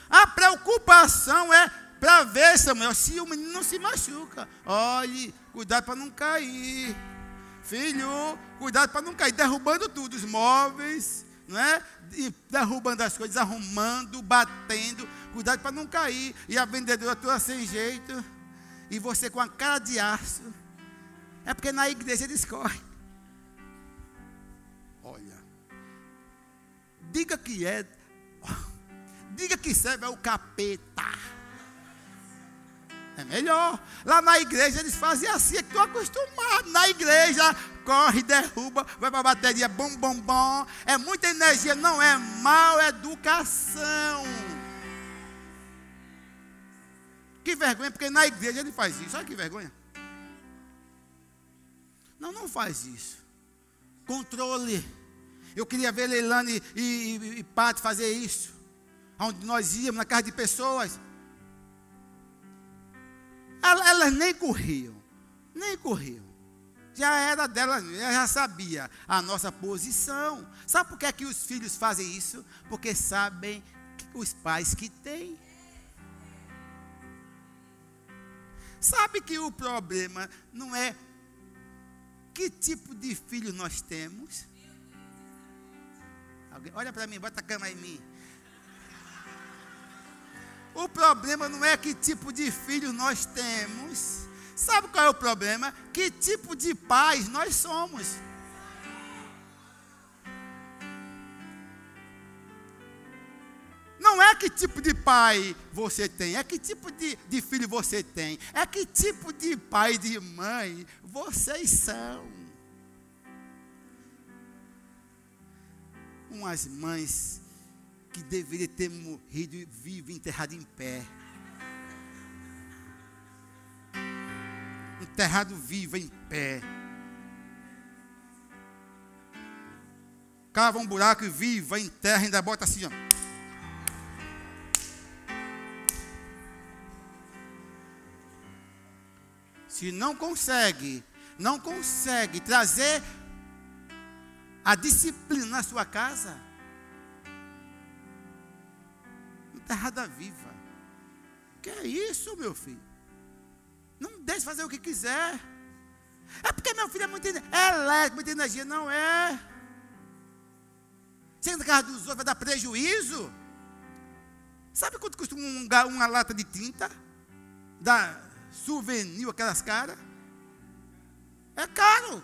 A preocupação é para ver, Samuel, se o menino não se machuca. Olhe, cuidado para não cair. Filho, cuidado para não cair, derrubando tudo, os móveis, não é? E derrubando as coisas, arrumando, batendo, cuidado para não cair. E a vendedora toda sem jeito, e você com a cara de aço. É porque na igreja eles correm. Olha, diga que é, diga que serve é o capeta. É melhor. Lá na igreja eles fazem assim, é que estou acostumado. Na igreja, corre, derruba, vai para a bateria, bom, bom, bom. É muita energia, não é mal educação. Que vergonha, porque na igreja ele faz isso. Olha que vergonha. Não, não faz isso. Controle. Eu queria ver Leilane e, e, e Pato fazer isso. Onde nós íamos, na casa de pessoas. Elas, elas nem corriam. Nem corriam. Já era dela, já sabia a nossa posição. Sabe por que, é que os filhos fazem isso? Porque sabem os pais que têm. Sabe que o problema não é que tipo de filho nós temos? Alguém, olha para mim, bota a cama em mim. O problema não é que tipo de filho nós temos. Sabe qual é o problema? Que tipo de pais nós somos. Não é que tipo de pai você tem, é que tipo de, de filho você tem, é que tipo de pai e de mãe vocês são. Umas mães que deveriam ter morrido vivo, enterrado em pé. Enterrado vivo em pé. Cava um buraco e viva, enterra, ainda bota assim, ó. Se não consegue, não consegue trazer a disciplina na sua casa, enterrada viva. Que é isso, meu filho? Deixe fazer o que quiser. É porque meu filho é muito é elétrico, muita energia. Não é. Chega na casa dos outros, vai dar prejuízo. Sabe quanto custa um, uma lata de tinta? Da souvenir, aquelas caras. É caro.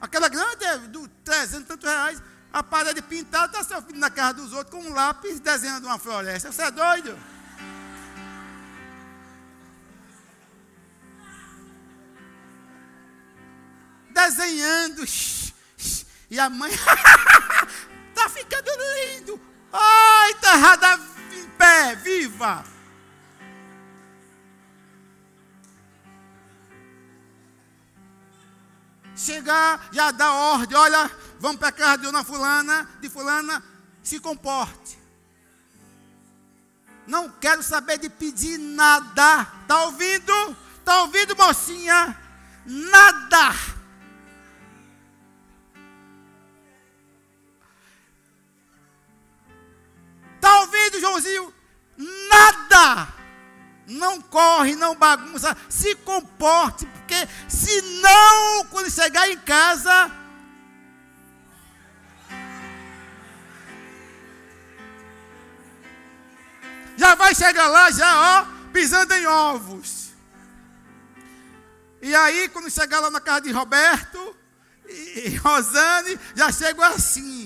Aquela grande é do 300 tantos reais. A parede pintada está seu filho na casa dos outros com um lápis desenhando uma floresta. Você é doido? Desenhando. E a mãe. Está ficando lindo. Ai, terrada em pé, viva. chegar, já dá ordem, olha, vamos para a casa de uma fulana, de fulana, se comporte. Não quero saber de pedir nada. Está ouvindo? Está ouvindo, mocinha? Nada. Está ouvindo, Joãozinho? Nada. Não corre, não bagunça, se comporte, porque senão, quando chegar em casa, já vai chegar lá, já, ó, pisando em ovos. E aí, quando chegar lá na casa de Roberto e Rosane, já chego assim.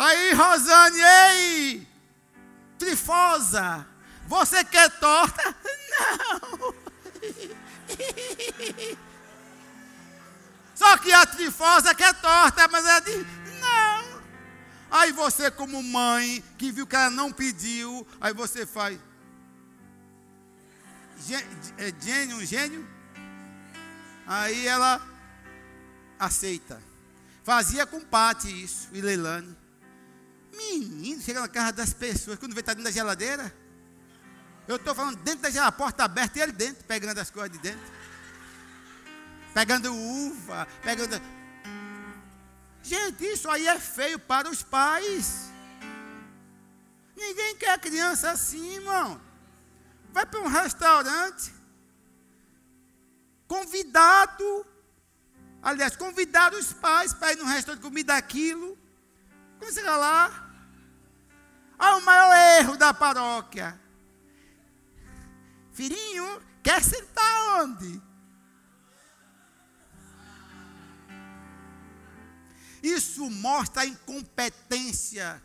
Aí, Rosane, ei, trifosa, você quer torta? Não. Só que a trifosa quer torta, mas ela diz: não. Aí você, como mãe, que viu que ela não pediu, aí você faz. É gênio, um gênio? Aí ela aceita. Fazia com Pati isso, e Leilane. Menino, chega na casa das pessoas, quando vê estar tá dentro da geladeira. Eu estou falando dentro da geladeira, a porta aberta e ele dentro, pegando as coisas de dentro. Pegando uva, pegando. Gente, isso aí é feio para os pais. Ninguém quer criança assim, irmão. Vai para um restaurante. Convidado. Aliás, convidar os pais para ir num restaurante comer daquilo. Quando chega lá. Ah, o maior erro da paróquia. Filhinho, quer sentar onde? Isso mostra a incompetência.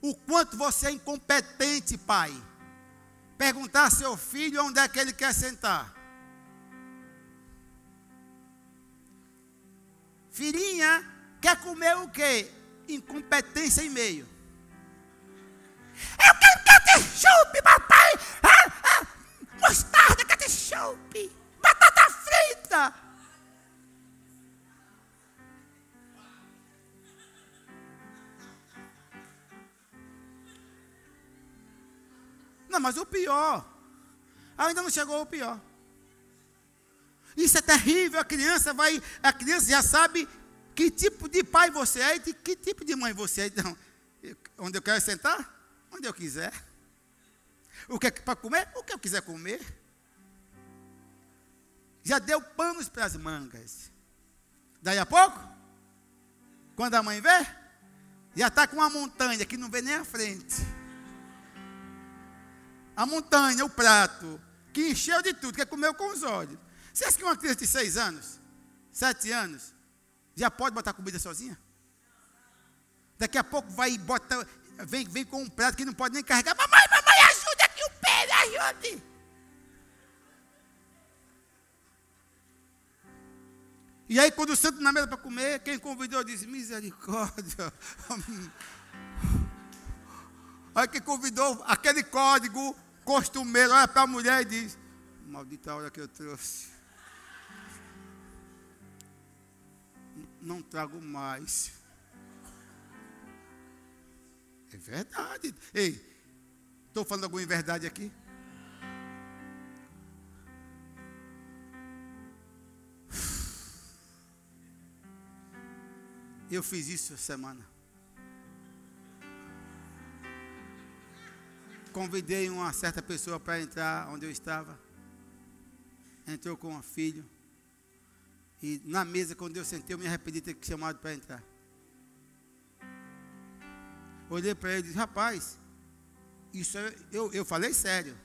O quanto você é incompetente, pai. Perguntar ao seu filho onde é que ele quer sentar. Filhinha, quer comer o quê? incompetência e meio. Eu quero ketchup, papai! Ah, ah, mostarda, ketchup! Batata frita! Não, mas o pior. Ainda não chegou o pior. Isso é terrível. A criança vai, a criança já sabe que tipo de pai você é e de que tipo de mãe você é. Então, onde eu quero sentar? Onde eu quiser. O que é para comer? O que eu quiser comer. Já deu panos para as mangas. Daí a pouco, quando a mãe vê, já está com uma montanha que não vê nem a frente. A montanha, o prato, que encheu de tudo, que comeu com os olhos. Você acha que uma criança de seis anos, sete anos, já pode botar comida sozinha? Daqui a pouco vai bota, vem, vem com um prato que não pode nem carregar. Mamãe, mamãe, ajuda aqui o pé, ajude. E aí, quando o santo na mesa para comer, quem convidou disse: Misericórdia. Aí quem convidou aquele código costumeiro, olha para a mulher e diz: Maldita hora que eu trouxe. Não trago mais. É verdade. Ei, estou falando alguma verdade aqui? Eu fiz isso essa semana. Convidei uma certa pessoa para entrar onde eu estava. Entrou com um filho. E na mesa, quando eu sentei, eu me arrependi de ter chamado para entrar. Olhei para ele e disse, rapaz, isso é, eu, eu falei sério.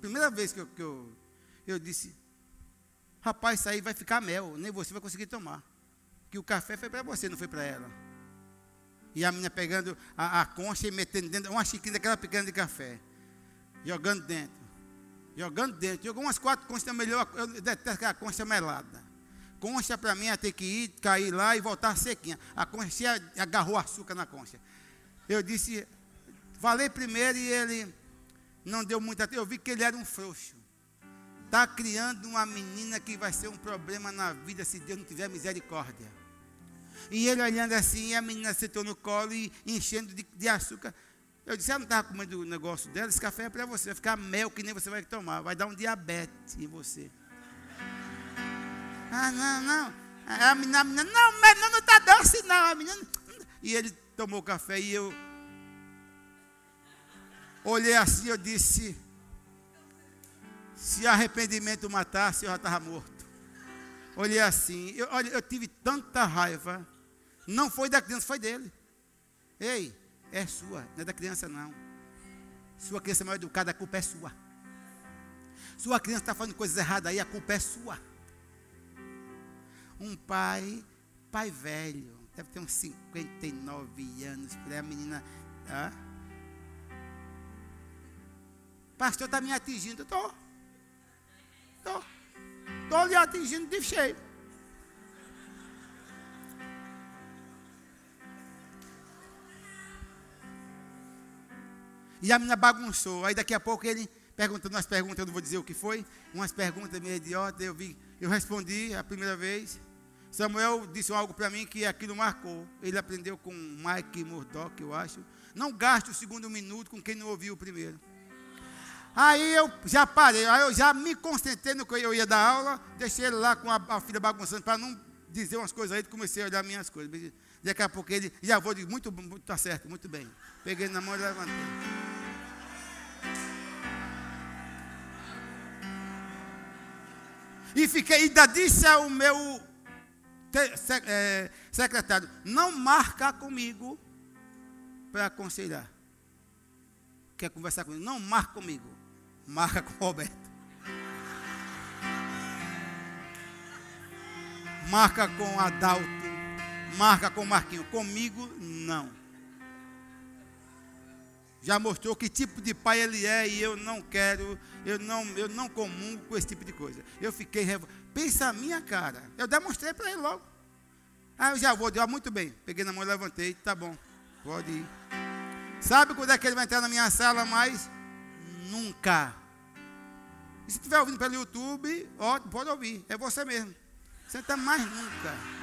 Primeira vez que eu, que eu, eu disse, rapaz, isso aí vai ficar mel, nem você vai conseguir tomar que o café foi para você, não foi para ela. E a menina pegando a, a, concha e metendo dentro, uma xícara daquela pequena de café. Jogando dentro. Jogando dentro. Jogou umas quatro conchas melhor. Eu detesto aquela concha melada. Concha para mim é ter que ir, cair lá e voltar sequinha. A concha agarrou açúcar na concha. Eu disse, falei primeiro e ele não deu muita atenção. Eu vi que ele era um frouxo. Está criando uma menina que vai ser um problema na vida se Deus não tiver misericórdia. E ele olhando assim, a menina sentou no colo e enchendo de, de açúcar. Eu disse, ela não estava comendo o negócio dela, esse café é para você, vai ficar mel que nem você vai tomar, vai dar um diabetes em você. Ah, não, não. A menina, a menina não, mas não está doce não. A menina, e ele tomou café e eu olhei assim, eu disse, se arrependimento matasse, eu já estava morto. Olhei assim, eu, olha, eu tive tanta raiva não foi da criança, foi dele. Ei, é sua, não é da criança não. Sua criança é mal educada, a culpa é sua. Sua criança está fazendo coisas erradas aí, a culpa é sua. Um pai, pai velho, deve ter uns 59 anos, a menina. Ah, Pastor está me atingindo. Estou. Estou. Estou lhe atingindo de cheio. E a menina bagunçou. Aí daqui a pouco ele perguntando umas perguntas, eu não vou dizer o que foi, umas perguntas meio idiotas, eu vi, eu respondi a primeira vez. Samuel disse algo para mim que aquilo marcou. Ele aprendeu com Mike Murdoch, eu acho. Não gaste o segundo minuto com quem não ouviu o primeiro. Aí eu já parei, aí eu já me concentrei no que eu ia dar aula, deixei ele lá com a, a filha bagunçando para não dizer umas coisas aí, comecei a olhar minhas coisas. Daqui a pouco ele, já vou, digo, muito, muito, tá certo, muito bem. Peguei na mão e levantei. E fiquei, ainda disse ao meu secretário: não marca comigo para aconselhar. Quer conversar comigo? Não marca comigo. Marca com o Roberto. Marca com Adalto. Marca com Marquinho. Comigo, não já mostrou que tipo de pai ele é e eu não quero, eu não, eu não comungo com esse tipo de coisa. Eu fiquei revoltado. Pensa a minha cara. Eu demonstrei para ele logo. Ah, eu já vou, ah, muito bem. Peguei na mão levantei, tá bom, pode ir. Sabe quando é que ele vai entrar na minha sala mais? Nunca. E se estiver ouvindo pelo YouTube, ó, pode ouvir, é você mesmo. Você está mais nunca.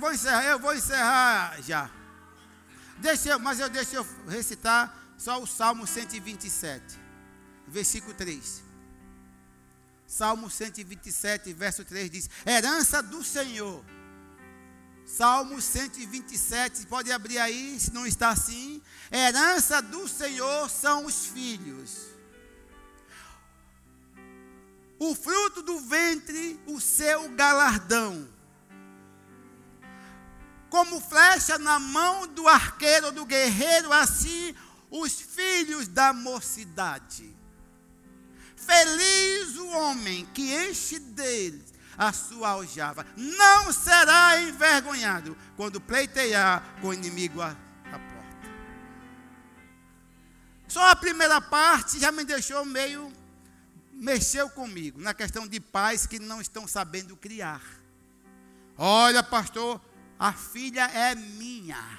Vou encerrar, eu vou encerrar já. Deixa mas eu deixo eu recitar só o Salmo 127, versículo 3. Salmo 127, verso 3 diz: Herança do Senhor. Salmo 127, pode abrir aí, se não está assim. Herança do Senhor são os filhos. O fruto do ventre, o seu galardão. Como flecha na mão do arqueiro, do guerreiro, assim os filhos da mocidade. Feliz o homem que enche deles a sua aljava. Não será envergonhado quando pleitear com o inimigo à, porta. Só a primeira parte já me deixou meio. mexeu comigo na questão de pais que não estão sabendo criar. Olha, pastor, a filha é minha.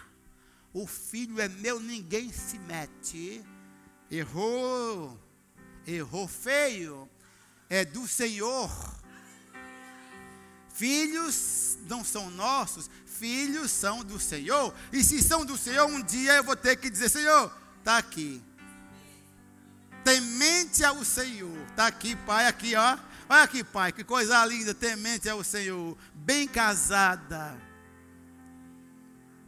O filho é meu, ninguém se mete. Errou errou feio, é do Senhor. Filhos não são nossos, filhos são do Senhor. E se são do Senhor, um dia eu vou ter que dizer: Senhor, está aqui. Temente ao Senhor. Está aqui, pai, aqui, ó. Olha aqui, pai, que coisa linda. Temente ao Senhor. Bem casada.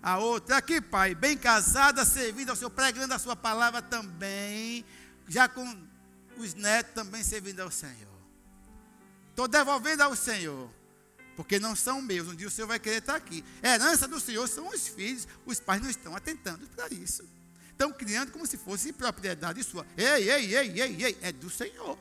A outra, aqui, pai, bem casada, servindo ao Senhor, pregando a sua palavra também. Já com os netos também servindo ao Senhor. Estou devolvendo ao Senhor, porque não são meus. Um dia o Senhor vai querer estar aqui. Herança do Senhor são os filhos, os pais não estão atentando para isso. Estão criando como se fosse propriedade sua. Ei, ei, ei, ei, ei, é do Senhor.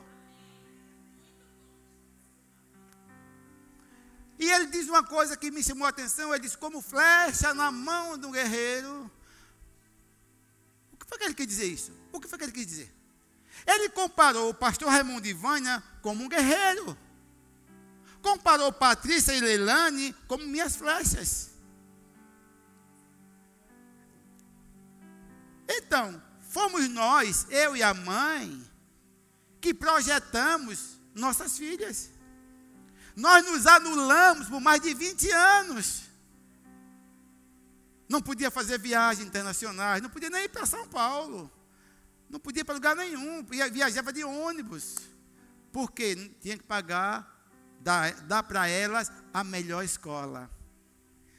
Diz uma coisa que me chamou a atenção: ele diz, como flecha na mão do guerreiro. O que foi que ele quis dizer isso? O que foi que ele quis dizer? Ele comparou o pastor Raimundo de como um guerreiro. Comparou Patrícia e Leilane como minhas flechas. Então, fomos nós, eu e a mãe, que projetamos nossas filhas. Nós nos anulamos por mais de 20 anos. Não podia fazer viagens internacionais, não podia nem ir para São Paulo. Não podia ir para lugar nenhum, viajava de ônibus. Porque tinha que pagar, dar, dar para elas a melhor escola.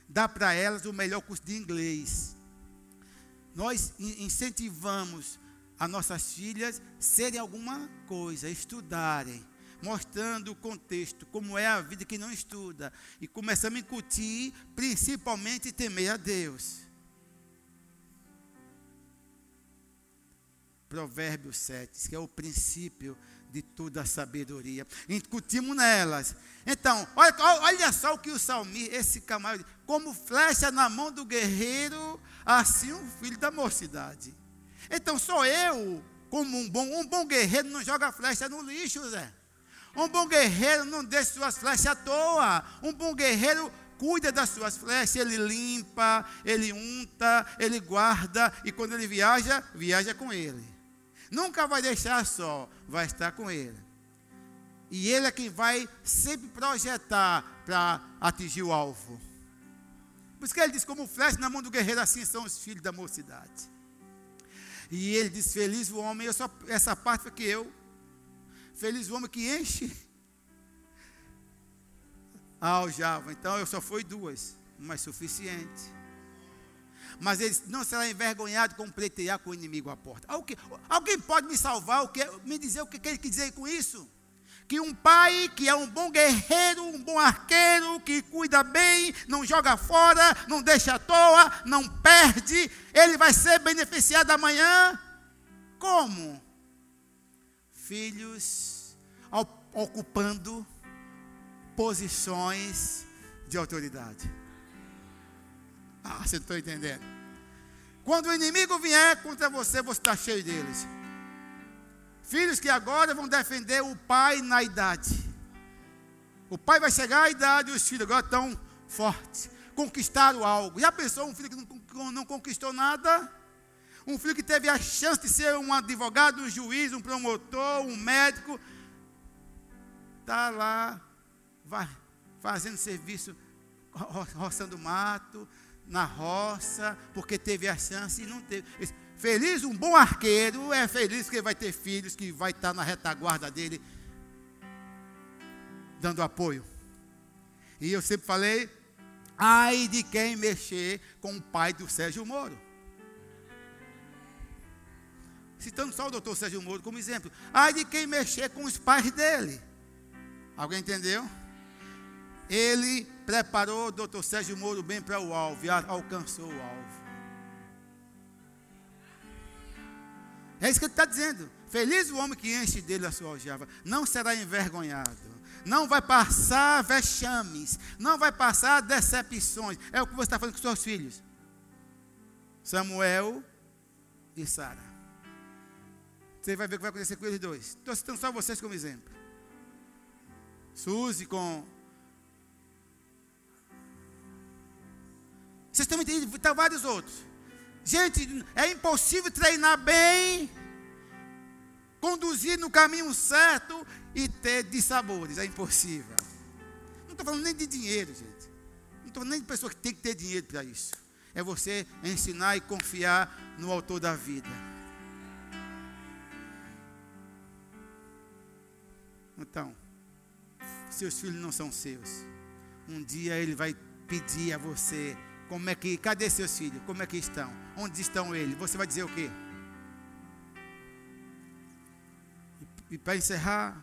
Dar para elas o melhor curso de inglês. Nós incentivamos as nossas filhas serem alguma coisa, estudarem, mostrando o contexto, como é a vida que não estuda. E começamos a incutir, principalmente, temer a Deus. Provérbios 7, que é o princípio de toda a sabedoria. Incutimos nelas. Então, olha, olha só o que o salmista, esse camarada, como flecha na mão do guerreiro, assim o filho da mocidade. Então, sou eu, como um bom, um bom guerreiro, não joga flecha no lixo, Zé. Um bom guerreiro não deixa suas flechas à toa. Um bom guerreiro cuida das suas flechas, ele limpa, ele unta, ele guarda, e quando ele viaja, viaja com ele. Nunca vai deixar só, vai estar com ele. E ele é quem vai sempre projetar para atingir o alvo. Por isso que ele diz: como flecha na mão do guerreiro, assim são os filhos da mocidade. E ele diz: Feliz o homem, eu só, essa parte foi que eu. Feliz o homem que enche a aljava. Então eu só fui duas, mas suficiente mas ele não será envergonhado com pleitear com o inimigo à porta. Alguém pode me salvar, me dizer o que ele quer dizer com isso? Que um pai que é um bom guerreiro, um bom arqueiro, que cuida bem, não joga fora, não deixa à toa, não perde, ele vai ser beneficiado amanhã? Como? Filhos ocupando posições de autoridade. Ah, você não está entendendo. Quando o inimigo vier contra você, você está cheio deles. Filhos que agora vão defender o pai na idade. O pai vai chegar à idade e os filhos agora estão fortes. Conquistaram algo. Já pensou um filho que não, não conquistou nada? Um filho que teve a chance de ser um advogado, um juiz, um promotor, um médico. Está lá, fazendo serviço roçando mato, na roça, porque teve a chance e não teve. Feliz, um bom arqueiro é feliz que vai ter filhos, que vai estar na retaguarda dele, dando apoio. E eu sempre falei, ai de quem mexer com o pai do Sérgio Moro. Citando só o doutor Sérgio Moro como exemplo. Ai de quem mexer com os pais dele. Alguém entendeu? Ele preparou o doutor Sérgio Moro bem para o alvo e alcançou o alvo. É isso que ele está dizendo. Feliz o homem que enche dele a sua aljava, não será envergonhado, não vai passar vexames, não vai passar decepções. É o que você está fazendo com seus filhos. Samuel e Sara. Você vai ver o que vai acontecer com eles dois. Estou citando só vocês como exemplo. Suzy com. Vocês estão entendendo? Tá vários outros. Gente, é impossível treinar bem, conduzir no caminho certo e ter dissabores. É impossível. Não estou falando nem de dinheiro, gente. Não estou falando nem de pessoa que tem que ter dinheiro para isso. É você ensinar e confiar no autor da vida. Então, seus filhos não são seus. Um dia ele vai pedir a você, como é que, cadê seus filhos? Como é que estão? Onde estão eles? Você vai dizer o quê? E, e para encerrar,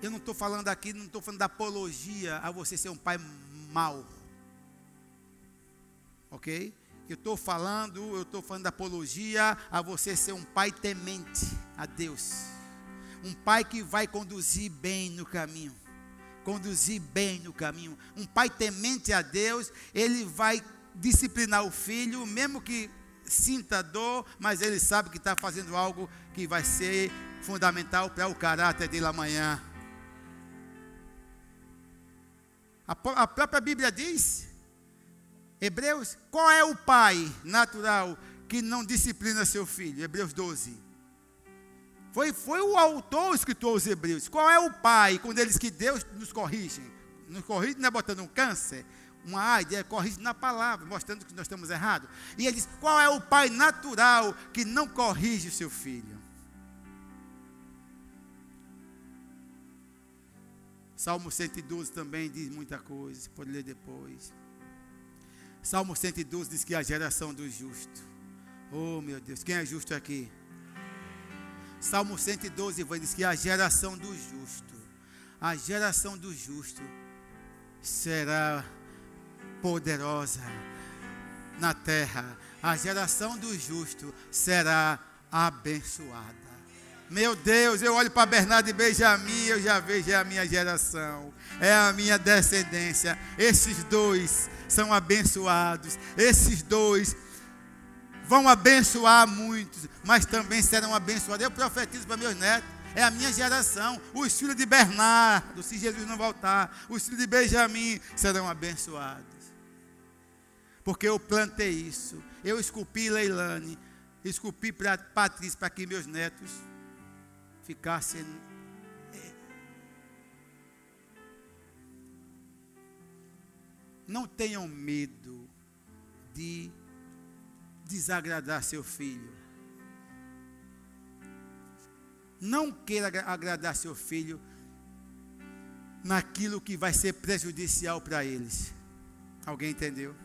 eu não estou falando aqui, não estou falando da apologia a você ser um pai mau. Ok? Eu estou falando, eu estou falando da apologia a você ser um pai temente a Deus um pai que vai conduzir bem no caminho. Conduzir bem no caminho. Um pai temente a Deus, ele vai disciplinar o filho, mesmo que sinta dor, mas ele sabe que está fazendo algo que vai ser fundamental para o caráter dele amanhã. A, própria Bíblia diz, Hebreus, qual é o pai natural que não disciplina seu filho? Hebreus 12. Foi, foi o autor, o escritor aos Hebreus. Qual é o pai, quando eles que Deus nos corrige? Nos corrige não é botando um câncer, uma AIDS, é corrige na palavra, mostrando que nós estamos errados. E ele diz: qual é o pai natural que não corrige o seu filho? Salmo 112 também diz muita coisa, pode ler depois. Salmo 112 diz que a geração do justo. Oh meu Deus, quem é justo aqui? Salmo 112 vai dizer que a geração do justo, a geração do justo será poderosa na terra. A geração do justo será abençoada. Meu Deus, eu olho para Bernardo e Benjamin, eu já vejo é a minha geração, é a minha descendência. Esses dois são abençoados. Esses dois vão abençoar muitos, mas também serão abençoados. Eu profetizo para meus netos, é a minha geração. Os filhos de Bernardo, se Jesus não voltar, os filhos de Benjamim serão abençoados. Porque eu plantei isso. Eu esculpi Leilane, esculpi para Patrícia, para que meus netos ficassem. É, não tenham medo de desagradar seu filho. Não queira agradar seu filho naquilo que vai ser prejudicial para eles. Alguém entendeu?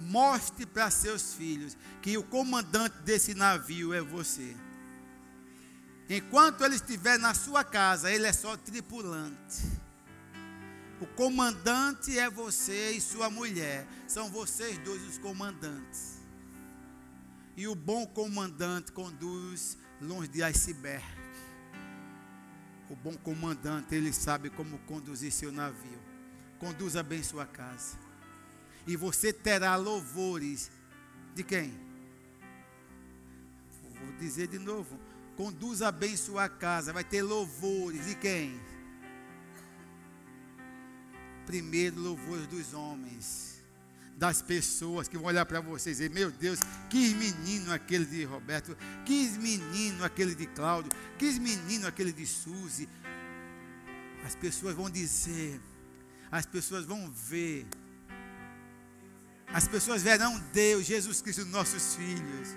Mostre para seus filhos que o comandante desse navio é você. Enquanto ele estiver na sua casa, ele é só tripulante. O comandante é você e sua mulher. São vocês dois os comandantes. E o bom comandante conduz longe de iceberg. O bom comandante, ele sabe como conduzir seu navio. Conduza bem sua casa. E você terá louvores de quem? Vou dizer de novo. Conduza bem sua casa. Vai ter louvores de quem? Primeiro louvores dos homens, das pessoas que vão olhar para vocês e dizer, meu Deus, que menino aquele de Roberto, que menino aquele de Cláudio, que menino aquele de Suzy. As pessoas vão dizer, as pessoas vão ver, as pessoas verão Deus, Jesus Cristo, nossos filhos.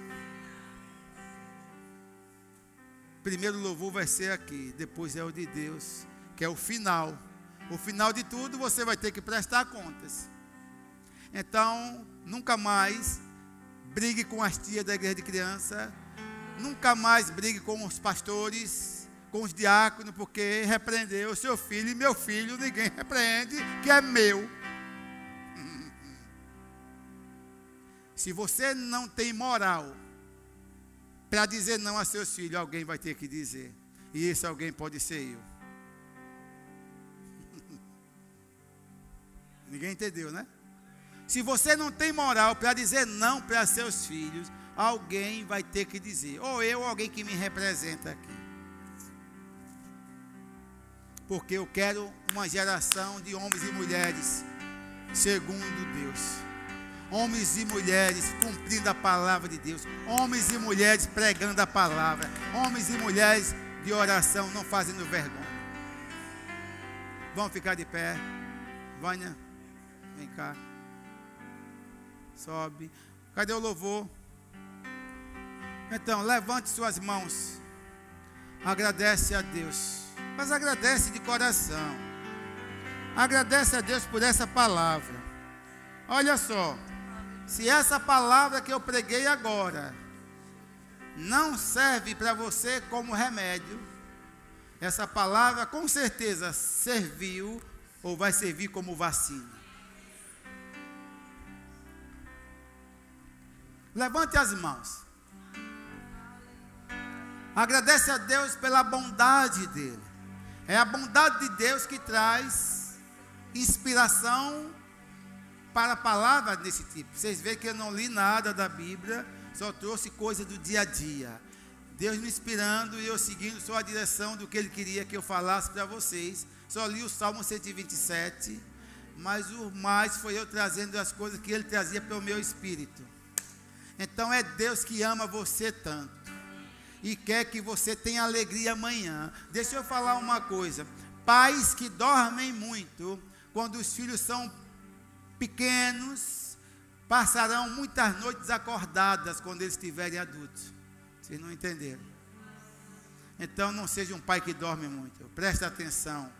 Primeiro louvor vai ser aqui, depois é o de Deus, que é o final. O final de tudo você vai ter que prestar contas. Então, nunca mais brigue com as tias da igreja de criança, nunca mais brigue com os pastores, com os diáconos, porque repreendeu seu filho e meu filho, ninguém repreende, que é meu. Se você não tem moral para dizer não a seus filhos, alguém vai ter que dizer. E esse alguém pode ser eu. Ninguém entendeu, né? Se você não tem moral para dizer não para seus filhos, alguém vai ter que dizer, ou eu, ou alguém que me representa aqui. Porque eu quero uma geração de homens e mulheres segundo Deus. Homens e mulheres cumprindo a palavra de Deus. Homens e mulheres pregando a palavra. Homens e mulheres de oração, não fazendo vergonha. Vamos ficar de pé. Vânia, vem cá. Sobe. Cadê o louvor? Então, levante suas mãos. Agradece a Deus. Mas agradece de coração. Agradece a Deus por essa palavra. Olha só. Se essa palavra que eu preguei agora não serve para você como remédio, essa palavra com certeza serviu ou vai servir como vacina. Levante as mãos. Agradece a Deus pela bondade dele. É a bondade de Deus que traz inspiração para a palavra desse tipo. Vocês veem que eu não li nada da Bíblia, só trouxe coisa do dia a dia. Deus me inspirando e eu seguindo só a direção do que Ele queria que eu falasse para vocês. Só li o Salmo 127, mas o mais foi eu trazendo as coisas que Ele trazia para o meu espírito. Então é Deus que ama você tanto e quer que você tenha alegria amanhã. Deixa eu falar uma coisa: pais que dormem muito, quando os filhos são pequenos, passarão muitas noites acordadas quando eles estiverem adultos. Vocês não entenderam? Então não seja um pai que dorme muito. Preste atenção.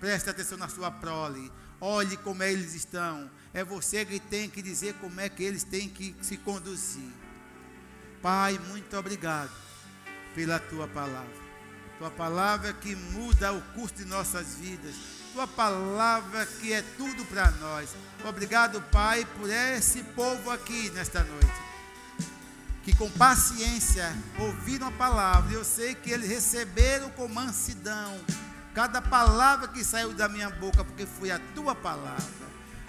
Preste atenção na sua prole. Olhe como eles estão. É você que tem que dizer como é que eles têm que se conduzir. Pai, muito obrigado pela tua palavra. Tua palavra que muda o curso de nossas vidas. Tua palavra que é tudo para nós. Obrigado, Pai, por esse povo aqui nesta noite. Que com paciência ouviram a palavra. Eu sei que eles receberam com mansidão cada palavra que saiu da minha boca, porque foi a tua palavra.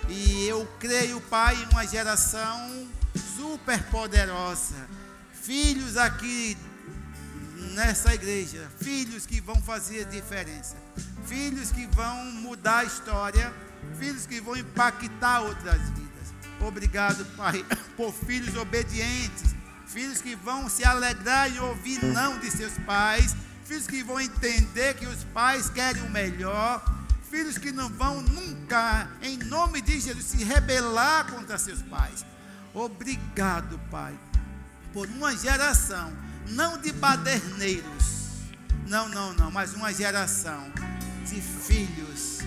E eu creio, Pai, em uma geração super poderosa. Filhos aqui nessa igreja, filhos que vão fazer diferença, filhos que vão mudar a história, filhos que vão impactar outras vidas. Obrigado, Pai, por filhos obedientes, filhos que vão se alegrar e ouvir não de seus pais, filhos que vão entender que os pais querem o melhor, filhos que não vão nunca, em nome de Jesus, se rebelar contra seus pais. Obrigado, Pai, por uma geração não de baderneiros, não, não, não, mas uma geração de filhos,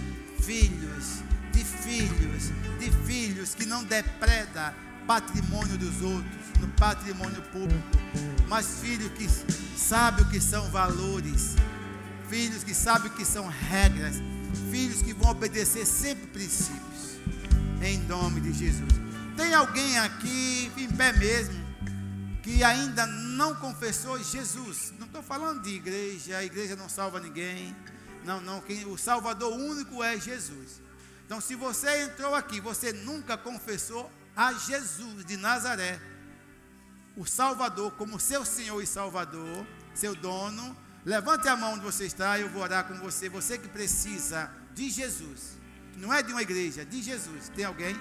filhos, de filhos, de filhos que não depreda patrimônio dos outros, patrimônio público, mas filhos que sabem o que são valores, filhos que sabem o que são regras, filhos que vão obedecer sempre princípios, em nome de Jesus. Tem alguém aqui, em pé mesmo, que ainda não confessou Jesus. Não estou falando de igreja, a igreja não salva ninguém. Não, não, quem, o Salvador único é Jesus. Então, se você entrou aqui, você nunca confessou a Jesus de Nazaré, o Salvador, como seu Senhor e Salvador, seu dono, levante a mão onde você está, eu vou orar com você. Você que precisa de Jesus, não é de uma igreja, de Jesus. Tem alguém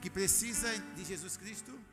que precisa de Jesus Cristo?